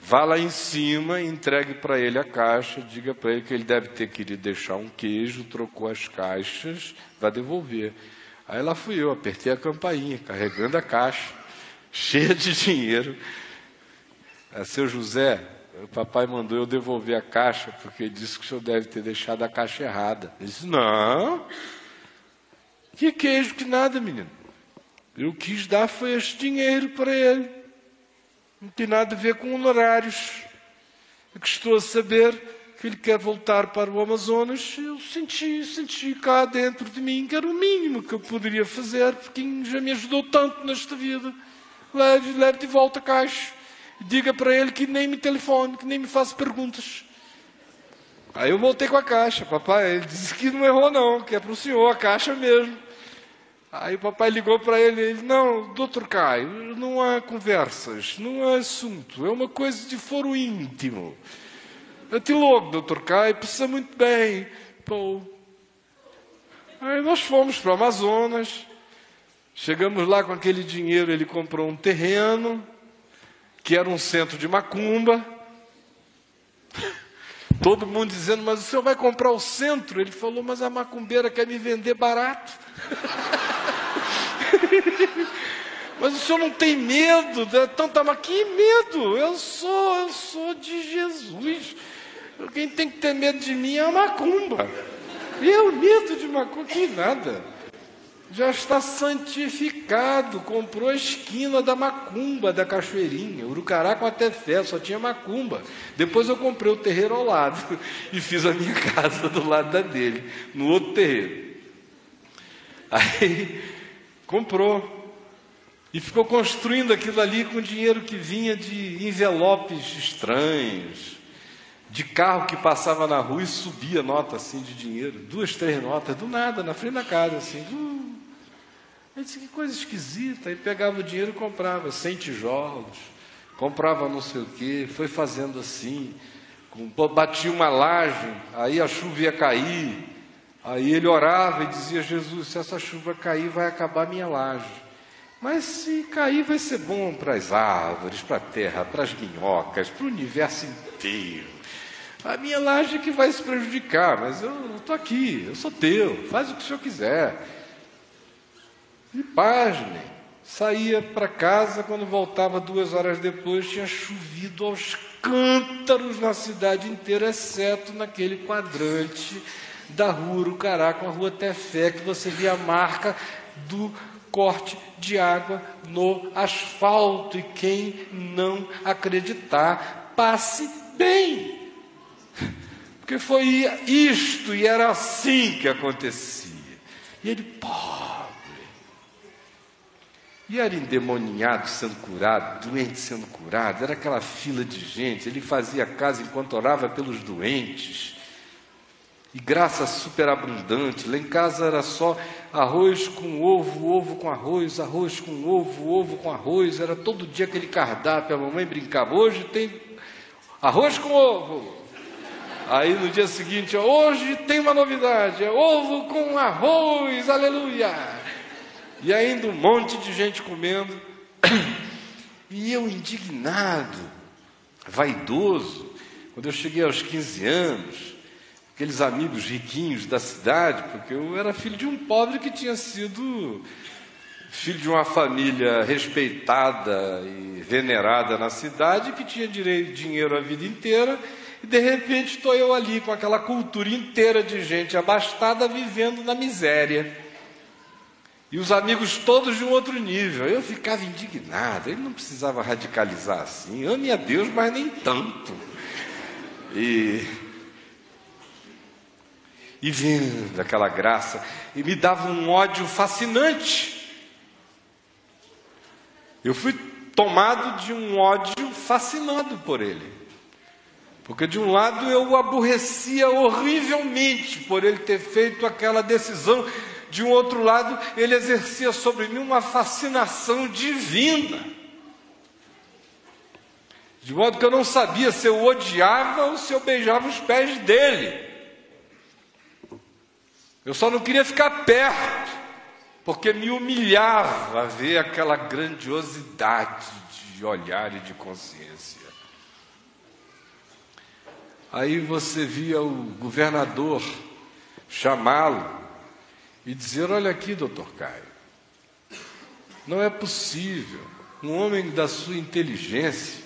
Vá lá em cima, entregue para ele a caixa, diga para ele que ele deve ter querido deixar um queijo, trocou as caixas, vai devolver. Aí lá fui eu, apertei a campainha, carregando a caixa, (laughs) cheia de dinheiro. É, seu José, o papai mandou eu devolver a caixa, porque disse que o senhor deve ter deixado a caixa errada. Ele disse, não, que queijo, que nada, menino. Eu quis dar foi esse dinheiro para ele. Não tem nada a ver com honorários. É que estou a saber que ele quer voltar para o Amazonas, eu senti, senti cá dentro de mim que era o mínimo que eu poderia fazer, porque já me ajudou tanto nesta vida. Leve, leve de volta a caixa. Diga para ele que nem me telefone, que nem me faça perguntas. Aí eu voltei com a caixa. Papai, ele disse que não errou não, que é para o senhor a caixa mesmo. Aí o papai ligou para ele e disse, não, doutor Caio, não há conversas, não há assunto, é uma coisa de foro íntimo. Até logo, doutor Caio, precisa muito bem. Pô. Aí nós fomos para o Amazonas, chegamos lá com aquele dinheiro, ele comprou um terreno, que era um centro de macumba. Todo mundo dizendo, mas o senhor vai comprar o centro? Ele falou, mas a macumbeira quer me vender barato. (laughs) mas o senhor não tem medo de tanta mas que medo? Eu sou, eu sou de Jesus. Quem tem que ter medo de mim é a macumba. Eu, medo de macumba, que nada. Já está santificado, comprou a esquina da macumba da Cachoeirinha, Urucará com até fé, só tinha macumba. Depois eu comprei o terreiro ao lado (laughs) e fiz a minha (laughs) casa do lado da dele, no outro terreiro. Aí comprou e ficou construindo aquilo ali com dinheiro que vinha de envelopes estranhos, de carro que passava na rua e subia nota assim de dinheiro, duas, três notas, do nada, na frente da casa, assim. Uh. Eu disse, que coisa esquisita. Aí pegava o dinheiro e comprava sem tijolos, comprava não sei o quê, foi fazendo assim, batia uma laje, aí a chuva ia cair. Aí ele orava e dizia, Jesus, se essa chuva cair, vai acabar a minha laje. Mas se cair, vai ser bom para as árvores, para a terra, para as minhocas, para o universo inteiro. A minha laje é que vai se prejudicar, mas eu estou aqui, eu sou teu, faz o que o senhor quiser. E pasme, saía para casa, quando voltava duas horas depois, tinha chovido aos cântaros na cidade inteira, exceto naquele quadrante da rua Urucará com a rua Tefé, que você via a marca do corte de água no asfalto. E quem não acreditar, passe bem. Porque foi isto e era assim que acontecia. E ele, pobre. E era endemoniado sendo curado, doente sendo curado, era aquela fila de gente. Ele fazia casa enquanto orava pelos doentes. E graça superabundante. Lá em casa era só arroz com ovo, ovo com arroz, arroz com ovo, ovo com arroz. Era todo dia aquele cardápio. A mamãe brincava. Hoje tem arroz com ovo, Aí no dia seguinte, hoje tem uma novidade, é ovo com arroz, aleluia! E ainda um monte de gente comendo. (clears throat) E eu indignado, vaidoso, quando eu cheguei aos 15 anos, aqueles amigos riquinhos da cidade, porque eu era filho de um pobre que tinha sido filho de uma família respeitada e venerada na cidade, que tinha direito, dinheiro a vida inteira e de repente estou eu ali com aquela cultura inteira de gente abastada vivendo na miséria. E os amigos todos de um outro nível. Eu ficava indignado, ele não precisava radicalizar assim. Ame a Deus, mas nem tanto. E, e vendo aquela graça, e me dava um ódio fascinante. Eu fui tomado de um ódio fascinado por ele. Porque de um lado eu o aborrecia horrivelmente por ele ter feito aquela decisão, de um outro lado ele exercia sobre mim uma fascinação divina. De modo que eu não sabia se eu odiava ou se eu beijava os pés dele. Eu só não queria ficar perto, porque me humilhava ver aquela grandiosidade de olhar e de consciência. Aí você via o governador chamá-lo e dizer: Olha aqui, doutor Caio, não é possível, um homem da sua inteligência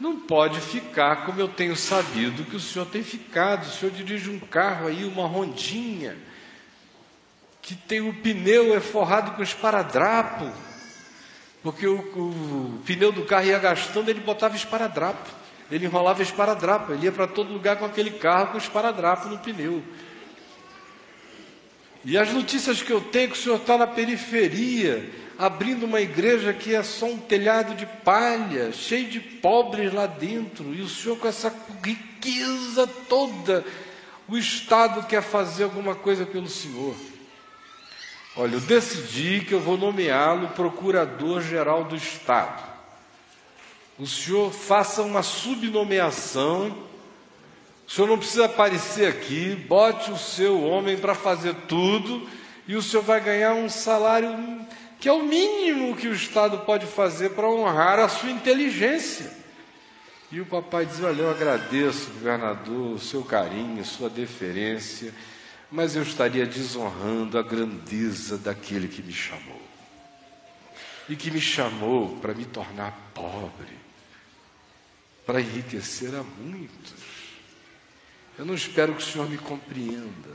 não pode ficar como eu tenho sabido que o senhor tem ficado. O senhor dirige um carro aí, uma rondinha, que tem o pneu é forrado com esparadrapo, porque o, o pneu do carro ia gastando, ele botava esparadrapo. Ele enrolava esparadrapo, ele ia para todo lugar com aquele carro com esparadrapo no pneu. E as notícias que eu tenho é que o senhor está na periferia, abrindo uma igreja que é só um telhado de palha, cheio de pobres lá dentro, e o senhor com essa riqueza toda, o Estado quer fazer alguma coisa pelo senhor. Olha, eu decidi que eu vou nomeá-lo procurador-geral do Estado o senhor faça uma subnomeação. O senhor não precisa aparecer aqui, bote o seu homem para fazer tudo e o senhor vai ganhar um salário que é o mínimo que o Estado pode fazer para honrar a sua inteligência. E o papai diz: Olha, eu agradeço, governador, o seu carinho, sua deferência, mas eu estaria desonrando a grandeza daquele que me chamou. E que me chamou para me tornar pobre para enriquecer a muitos. Eu não espero que o Senhor me compreenda.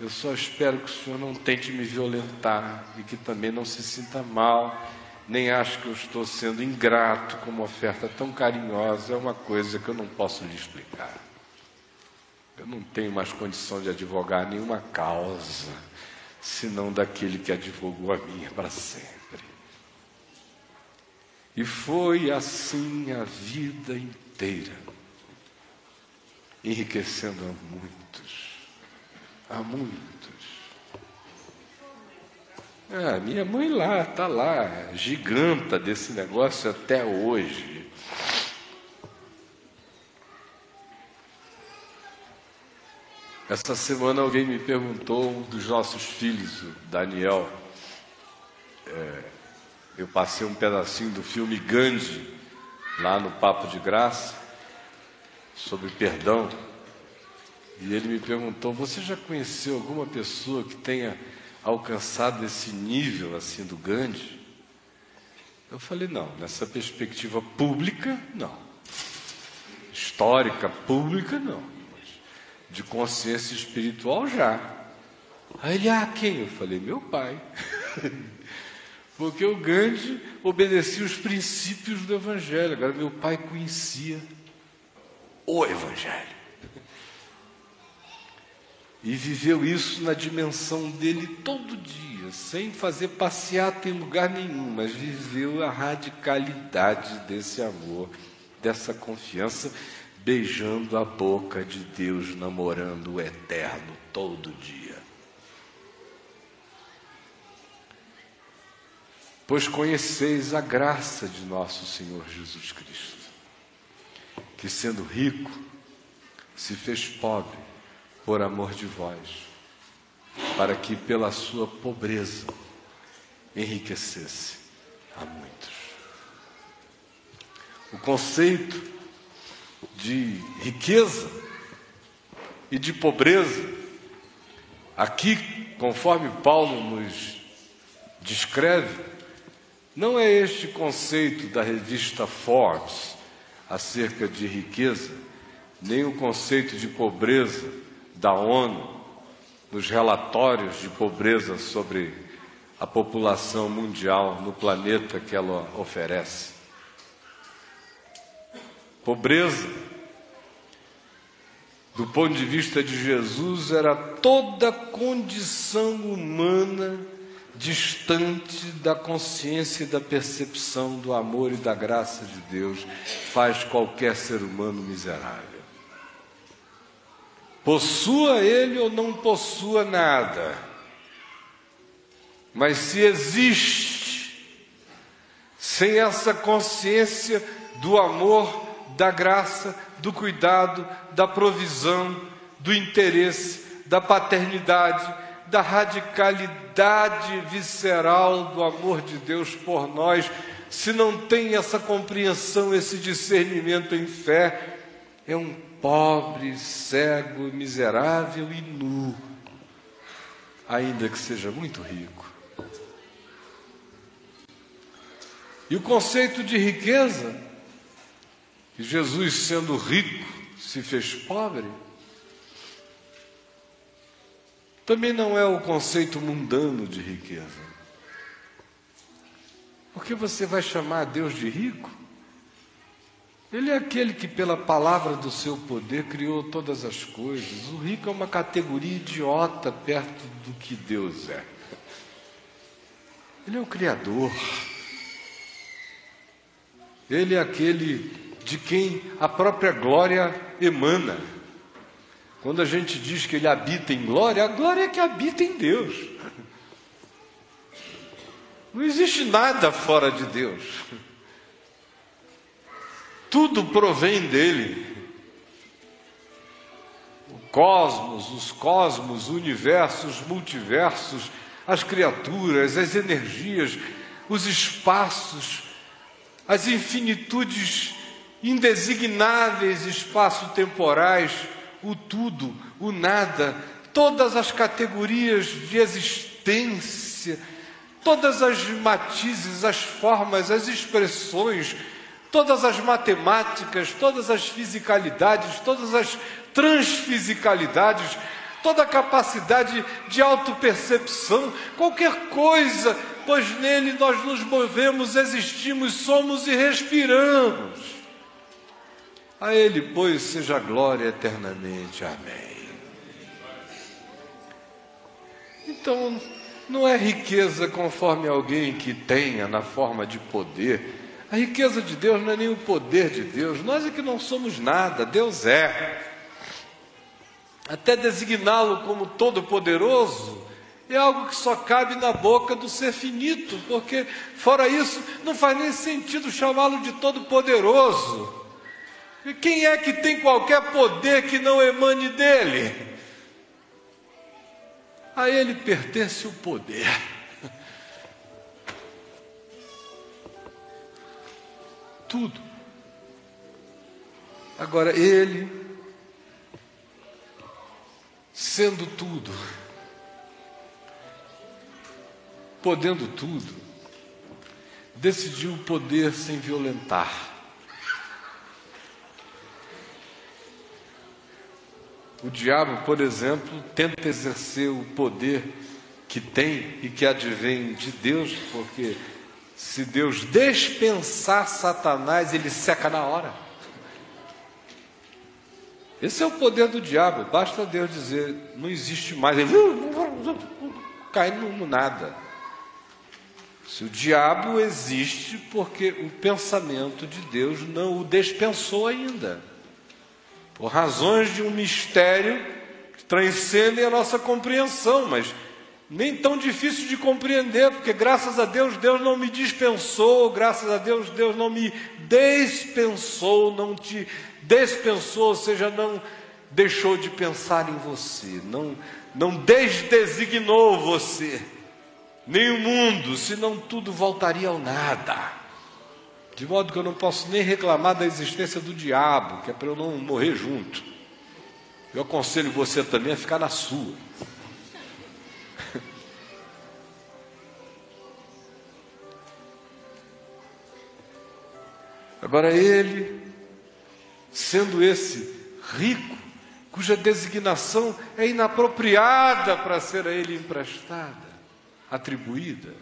Eu só espero que o Senhor não tente me violentar e que também não se sinta mal, nem ache que eu estou sendo ingrato com uma oferta tão carinhosa. É uma coisa que eu não posso lhe explicar. Eu não tenho mais condição de advogar nenhuma causa, senão daquele que advogou a minha para sempre. E foi assim a vida inteira, enriquecendo a muitos, a muitos. Ah, minha mãe lá, está lá, giganta desse negócio até hoje. Essa semana alguém me perguntou, um dos nossos filhos, o Daniel, é, eu passei um pedacinho do filme Gandhi, lá no Papo de Graça, sobre perdão. E ele me perguntou: Você já conheceu alguma pessoa que tenha alcançado esse nível assim do Gandhi? Eu falei: Não, nessa perspectiva pública, não. Histórica, pública, não. De consciência espiritual, já. Aí ele: Ah, quem? Eu falei: Meu pai. (laughs) Porque o Gandhi obedecia os princípios do Evangelho. Agora, meu pai conhecia o Evangelho. E viveu isso na dimensão dele todo dia, sem fazer passeata em lugar nenhum, mas viveu a radicalidade desse amor, dessa confiança, beijando a boca de Deus, namorando o eterno todo dia. Pois conheceis a graça de nosso Senhor Jesus Cristo, que sendo rico, se fez pobre por amor de vós, para que pela sua pobreza enriquecesse a muitos. O conceito de riqueza e de pobreza, aqui, conforme Paulo nos descreve, não é este conceito da revista Forbes acerca de riqueza, nem o conceito de pobreza da ONU, nos relatórios de pobreza sobre a população mundial no planeta que ela oferece. Pobreza, do ponto de vista de Jesus, era toda condição humana distante da consciência e da percepção do amor e da graça de Deus, faz qualquer ser humano miserável. Possua ele ou não possua nada, mas se existe, sem essa consciência do amor, da graça, do cuidado, da provisão, do interesse, da paternidade, da radicalidade visceral do amor de Deus por nós, se não tem essa compreensão, esse discernimento em fé, é um pobre, cego, miserável e nu, ainda que seja muito rico. E o conceito de riqueza, que Jesus, sendo rico, se fez pobre, também não é o conceito mundano de riqueza. Porque você vai chamar Deus de rico? Ele é aquele que, pela palavra do seu poder, criou todas as coisas. O rico é uma categoria idiota perto do que Deus é. Ele é o Criador. Ele é aquele de quem a própria glória emana. Quando a gente diz que ele habita em glória, a glória é que habita em Deus. Não existe nada fora de Deus. Tudo provém dele. O cosmos, os cosmos, o universo, os multiversos, as criaturas, as energias, os espaços, as infinitudes indesignáveis espaço-temporais o tudo, o nada, todas as categorias de existência, todas as matizes, as formas, as expressões, todas as matemáticas, todas as fisicalidades, todas as transfisicalidades, toda a capacidade de autopercepção, qualquer coisa, pois nele nós nos movemos, existimos, somos e respiramos. A Ele, pois, seja glória eternamente. Amém. Então, não é riqueza conforme alguém que tenha na forma de poder. A riqueza de Deus não é nem o poder de Deus. Nós é que não somos nada, Deus é. Até designá-lo como todo-poderoso é algo que só cabe na boca do ser finito, porque, fora isso, não faz nem sentido chamá-lo de todo-poderoso. E quem é que tem qualquer poder que não emane dele? A ele pertence o poder. (laughs) Tudo. Agora, ele, sendo tudo, podendo tudo, decidiu poder sem violentar. O diabo, por exemplo, tenta exercer o poder que tem e que advém de Deus, porque se Deus dispensar Satanás, ele seca na hora. Esse é o poder do diabo, basta Deus dizer, não existe mais, ele cai no nada. Se o diabo existe, porque o pensamento de Deus não o dispensou ainda por razões de um mistério que transcendem a nossa compreensão, mas nem tão difícil de compreender, porque graças a Deus, Deus não me dispensou, graças a Deus, Deus não me dispensou, não te dispensou, ou seja, não deixou de pensar em você, não, não desdesignou você, nem o mundo, senão tudo voltaria ao nada. De modo que eu não posso nem reclamar da existência do diabo, que é para eu não morrer junto. Eu aconselho você também a ficar na sua. (laughs) Agora ele, sendo esse rico, cuja designação é inapropriada para ser a ele emprestada, atribuída,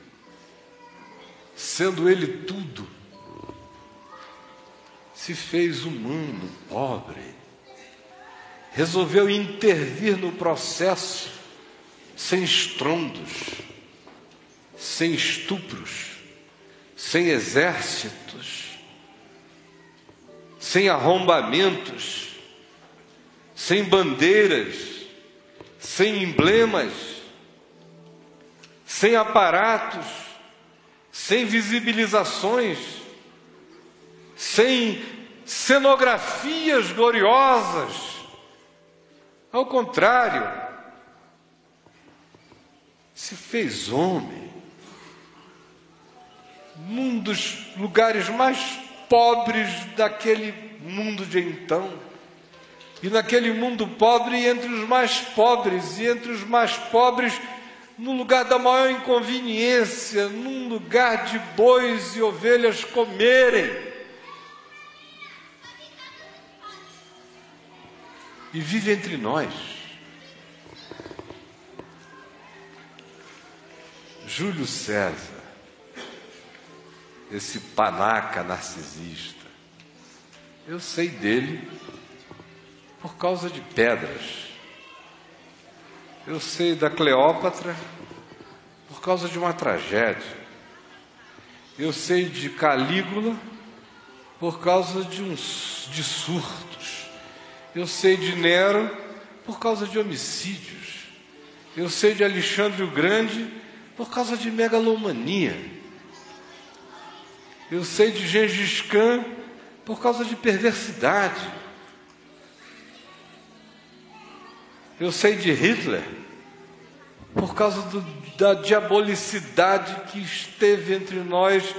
sendo ele tudo, se fez humano, pobre, resolveu intervir no processo sem estrondos, sem estupros, sem exércitos, sem arrombamentos, sem bandeiras, sem emblemas, sem aparatos, sem visibilizações, sem cenografias gloriosas. Ao contrário, se fez homem, num dos lugares mais pobres daquele mundo de então. E naquele mundo pobre, entre os mais pobres, e entre os mais pobres, no lugar da maior inconveniência, num lugar de bois e ovelhas comerem. E vive entre nós. Júlio César, esse panaca narcisista, eu sei dele por causa de pedras. Eu sei da Cleópatra por causa de uma tragédia. Eu sei de Calígula por causa de uns de surtos. Eu sei de Nero por causa de homicídios. Eu sei de Alexandre o Grande por causa de megalomania. Eu sei de Gengis Khan por causa de perversidade. Eu sei de Hitler por causa do, da diabolicidade que esteve entre nós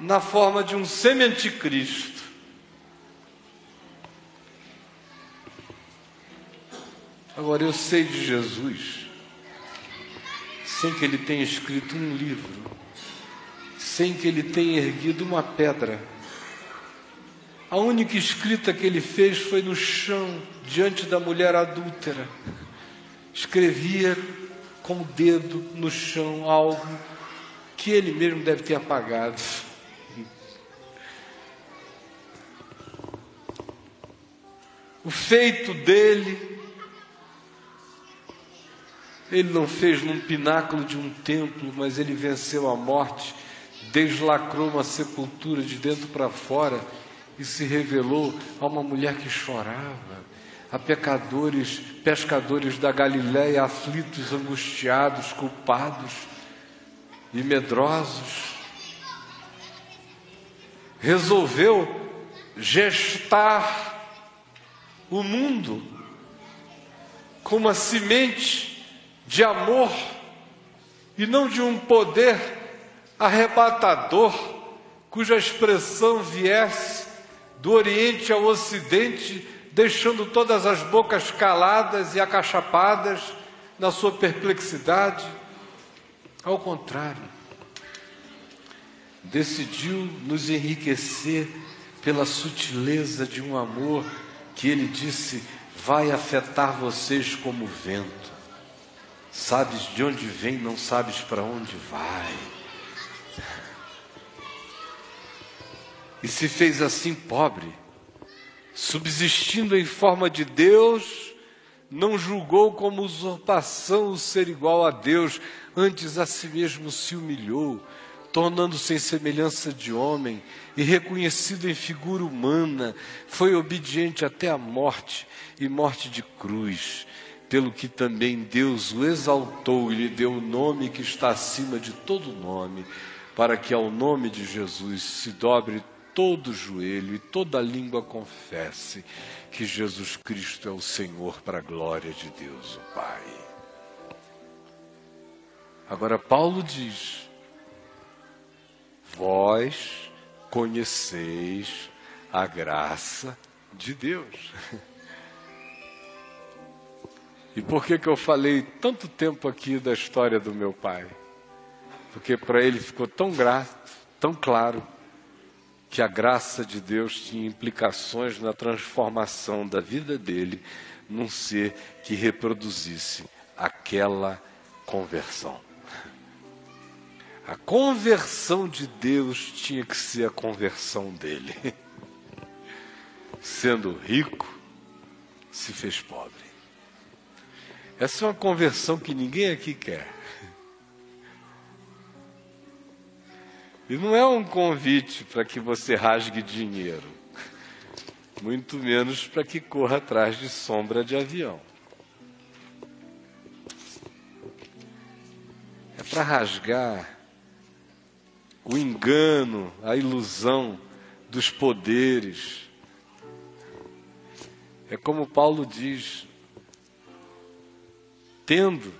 na forma de um semi-anticristo. Agora eu sei de Jesus, sem que ele tenha escrito um livro, sem que ele tenha erguido uma pedra. A única escrita que ele fez foi no chão, diante da mulher adúltera. Escrevia com o dedo no chão algo que ele mesmo deve ter apagado. O feito dele, ele não fez num pináculo de um templo, mas ele venceu a morte, deslacrou uma sepultura de dentro para fora e se revelou a uma mulher que chorava a pecadores, pescadores da Galiléia, aflitos, angustiados, culpados e medrosos. Resolveu gestar o mundo com uma semente de amor e não de um poder arrebatador, cuja expressão viesse do Oriente ao Ocidente deixando todas as bocas caladas e acachapadas na sua perplexidade. Ao contrário, decidiu nos enriquecer pela sutileza de um amor que ele disse vai afetar vocês como vento. Sabes de onde vem, não sabes para onde vai. E se fez assim pobre, subsistindo em forma de Deus, não julgou como usurpação o ser igual a Deus, antes a si mesmo se humilhou, tornando-se em semelhança de homem e reconhecido em figura humana, foi obediente até a morte e morte de cruz, pelo que também Deus o exaltou e lhe deu o nome que está acima de todo nome, para que ao nome de Jesus se dobre todo joelho e toda língua confesse que Jesus Cristo é o Senhor para a glória de Deus, o Pai. Agora, Paulo diz: Vós conheceis a graça de Deus. (laughs) E por que, que eu falei tanto tempo aqui da história do meu pai? Porque para ele ficou tão grato, tão claro, que a graça de Deus tinha implicações na transformação da vida dele num ser que reproduzisse aquela conversão. A conversão de Deus tinha que ser a conversão dele. (laughs) Sendo rico, se fez pobre. Essa é uma conversão que ninguém aqui quer. E não é um convite para que você rasgue dinheiro, muito menos para que corra atrás de sombra de avião. É para rasgar o engano, a ilusão dos poderes. É como Paulo diz: tendo,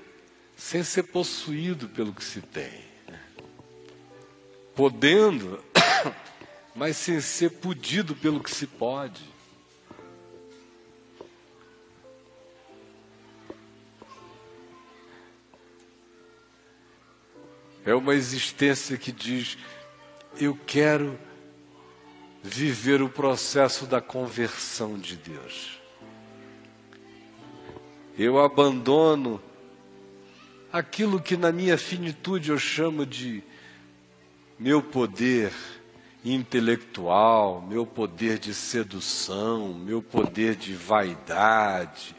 sem ser possuído pelo que se tem podendo, (coughs) mas sem ser pudido pelo que se pode. É uma existência que diz: eu quero viver o processo da conversão de Deus. Eu abandono aquilo que na minha finitude eu chamo de meu poder intelectual, meu poder de sedução, meu poder de vaidade,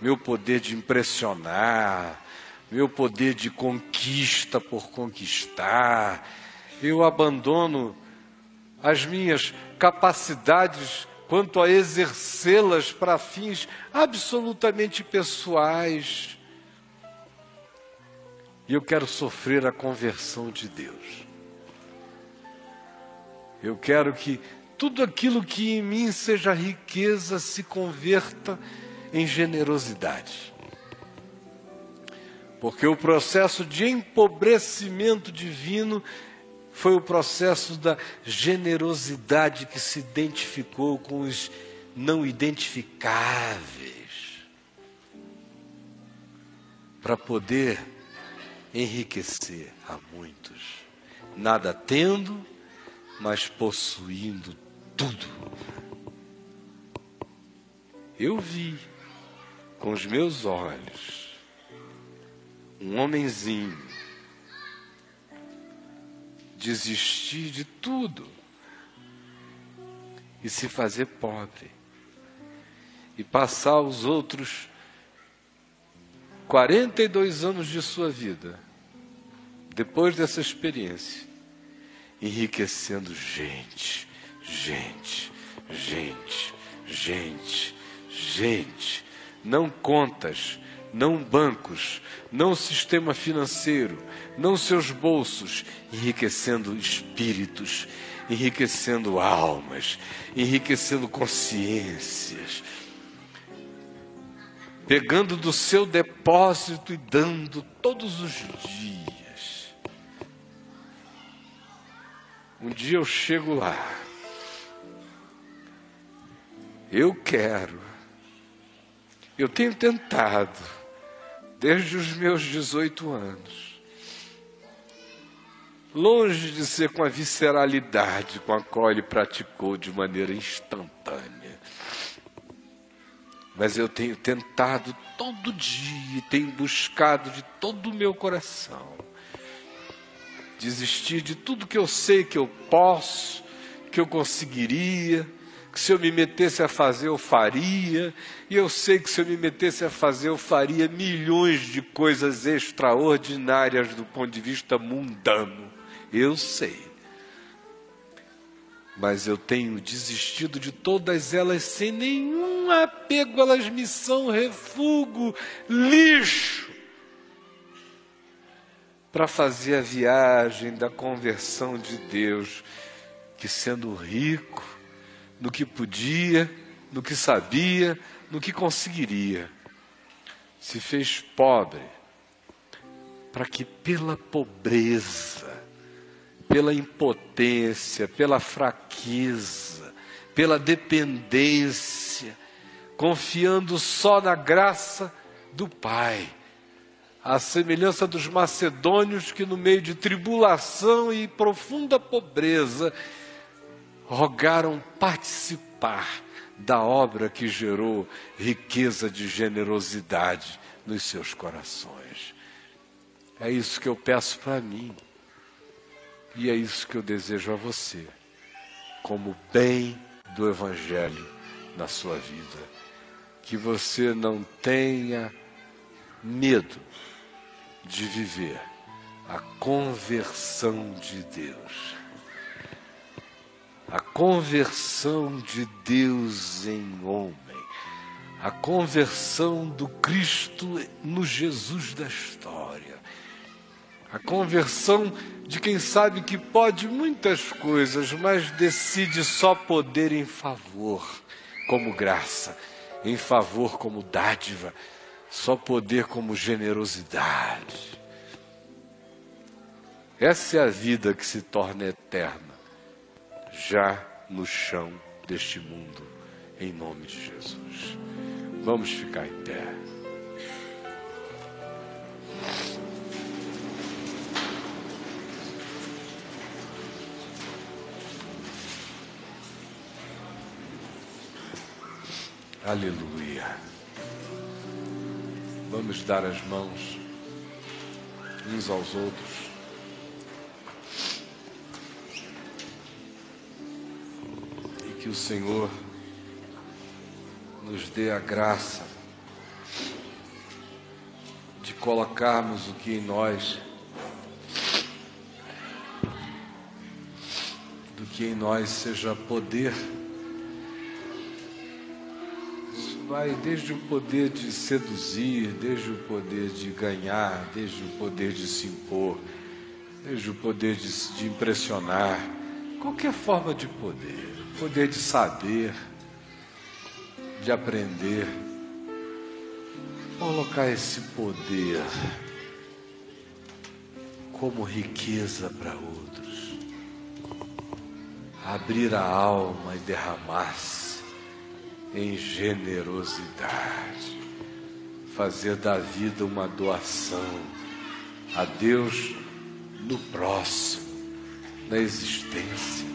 meu poder de impressionar, meu poder de conquista por conquistar. Eu abandono as minhas capacidades quanto a exercê-las para fins absolutamente pessoais. E eu quero sofrer a conversão de Deus. Eu quero que tudo aquilo que em mim seja riqueza se converta em generosidade. Porque o processo de empobrecimento divino foi o processo da generosidade que se identificou com os não identificáveis, para poder enriquecer a muitos, nada tendo mas possuindo tudo. Eu vi com os meus olhos um homenzinho desistir de tudo e se fazer pobre e passar os outros 42 anos de sua vida depois dessa experiência enriquecendo gente, gente, gente, gente, gente. Não contas, não bancos, não sistema financeiro, não seus bolsos, enriquecendo espíritos, enriquecendo almas, enriquecendo consciências, pegando do seu depósito e dando todos os dias Um dia eu chego lá. Eu quero. Eu tenho tentado, desde os meus 18 anos, longe de ser com a visceralidade com a qual ele praticou de maneira instantânea. Mas eu tenho tentado todo dia, tenho buscado de todo o meu coração desistir de tudo que eu sei que eu posso, que eu conseguiria, que se eu me metesse a fazer eu faria, e eu sei que se eu me metesse a fazer eu faria milhões de coisas extraordinárias do ponto de vista mundano. Eu sei. Mas eu tenho desistido de todas elas sem nenhum apego, elas me são refúgio, lixo para fazer a viagem da conversão de Deus, que sendo rico no que podia, no que sabia, no que conseguiria, se fez pobre, para que pela pobreza, pela impotência, pela fraqueza, pela dependência, confiando só na graça do Pai, à semelhança dos macedônios que, no meio de tribulação e profunda pobreza, rogaram participar da obra que gerou riqueza de generosidade nos seus corações. É isso que eu peço para mim. E é isso que eu desejo a você, como bem do Evangelho na sua vida. Que você não tenha medo de viver a conversão de Deus. A conversão de Deus em homem. A conversão do Cristo no Jesus da história. A conversão de quem sabe que pode muitas coisas, mas decide só poder em favor, como graça, em favor como dádiva, só poder como generosidade. Essa é a vida que se torna eterna, já no chão deste mundo, em nome de Jesus. Vamos ficar em pé. Aleluia. Vamos dar as mãos uns aos outros. Que o Senhor nos dê a graça de colocarmos o que em nós, do que em nós seja poder. Vai desde o poder de seduzir, desde o poder de ganhar, desde o poder de se impor, desde o poder de, de impressionar, qualquer forma de poder, poder de saber, de aprender, colocar esse poder como riqueza para outros, abrir a alma e derramar-se em generosidade, fazer da vida uma doação a Deus no próximo, na existência.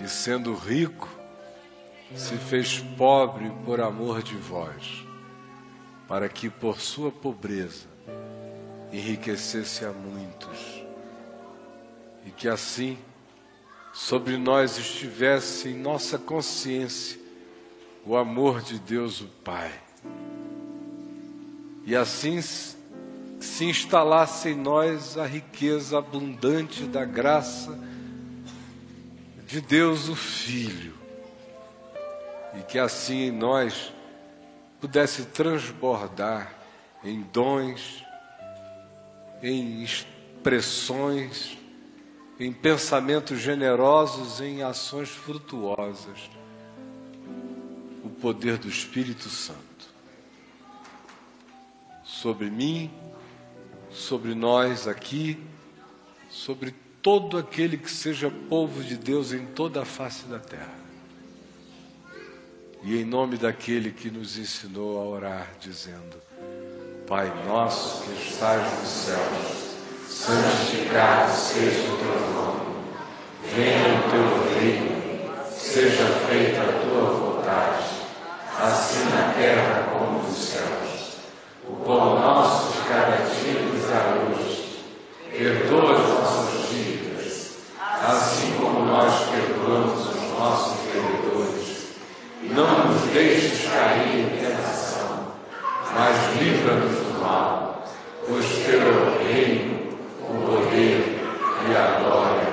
Que sendo rico, se fez pobre por amor de vós, para que por sua pobreza enriquecesse a muitos, e que assim sobre nós estivesse em nossa consciência o amor de Deus o Pai. E assim se instalasse em nós a riqueza abundante da graça de Deus o Filho. E que assim em nós pudesse transbordar em dons, em expressões, em pensamentos generosos, em ações frutuosas, o poder do Espírito Santo sobre mim, sobre nós aqui, sobre todo aquele que seja povo de Deus em toda a face da terra. E em nome daquele que nos ensinou a orar, dizendo: Pai nosso que estás nos céus, santificado seja o teu nome, venha o teu reino, seja feita a tua vontade, assim na terra como nos céus. O pão nosso de cada dia nos dá hoje, perdoa as nossas dívidas, assim como nós perdoamos os nossos devedores. Não nos deixes cair em tentação, mas livra-nos do mal, pois teu é o reino, o poder e a glória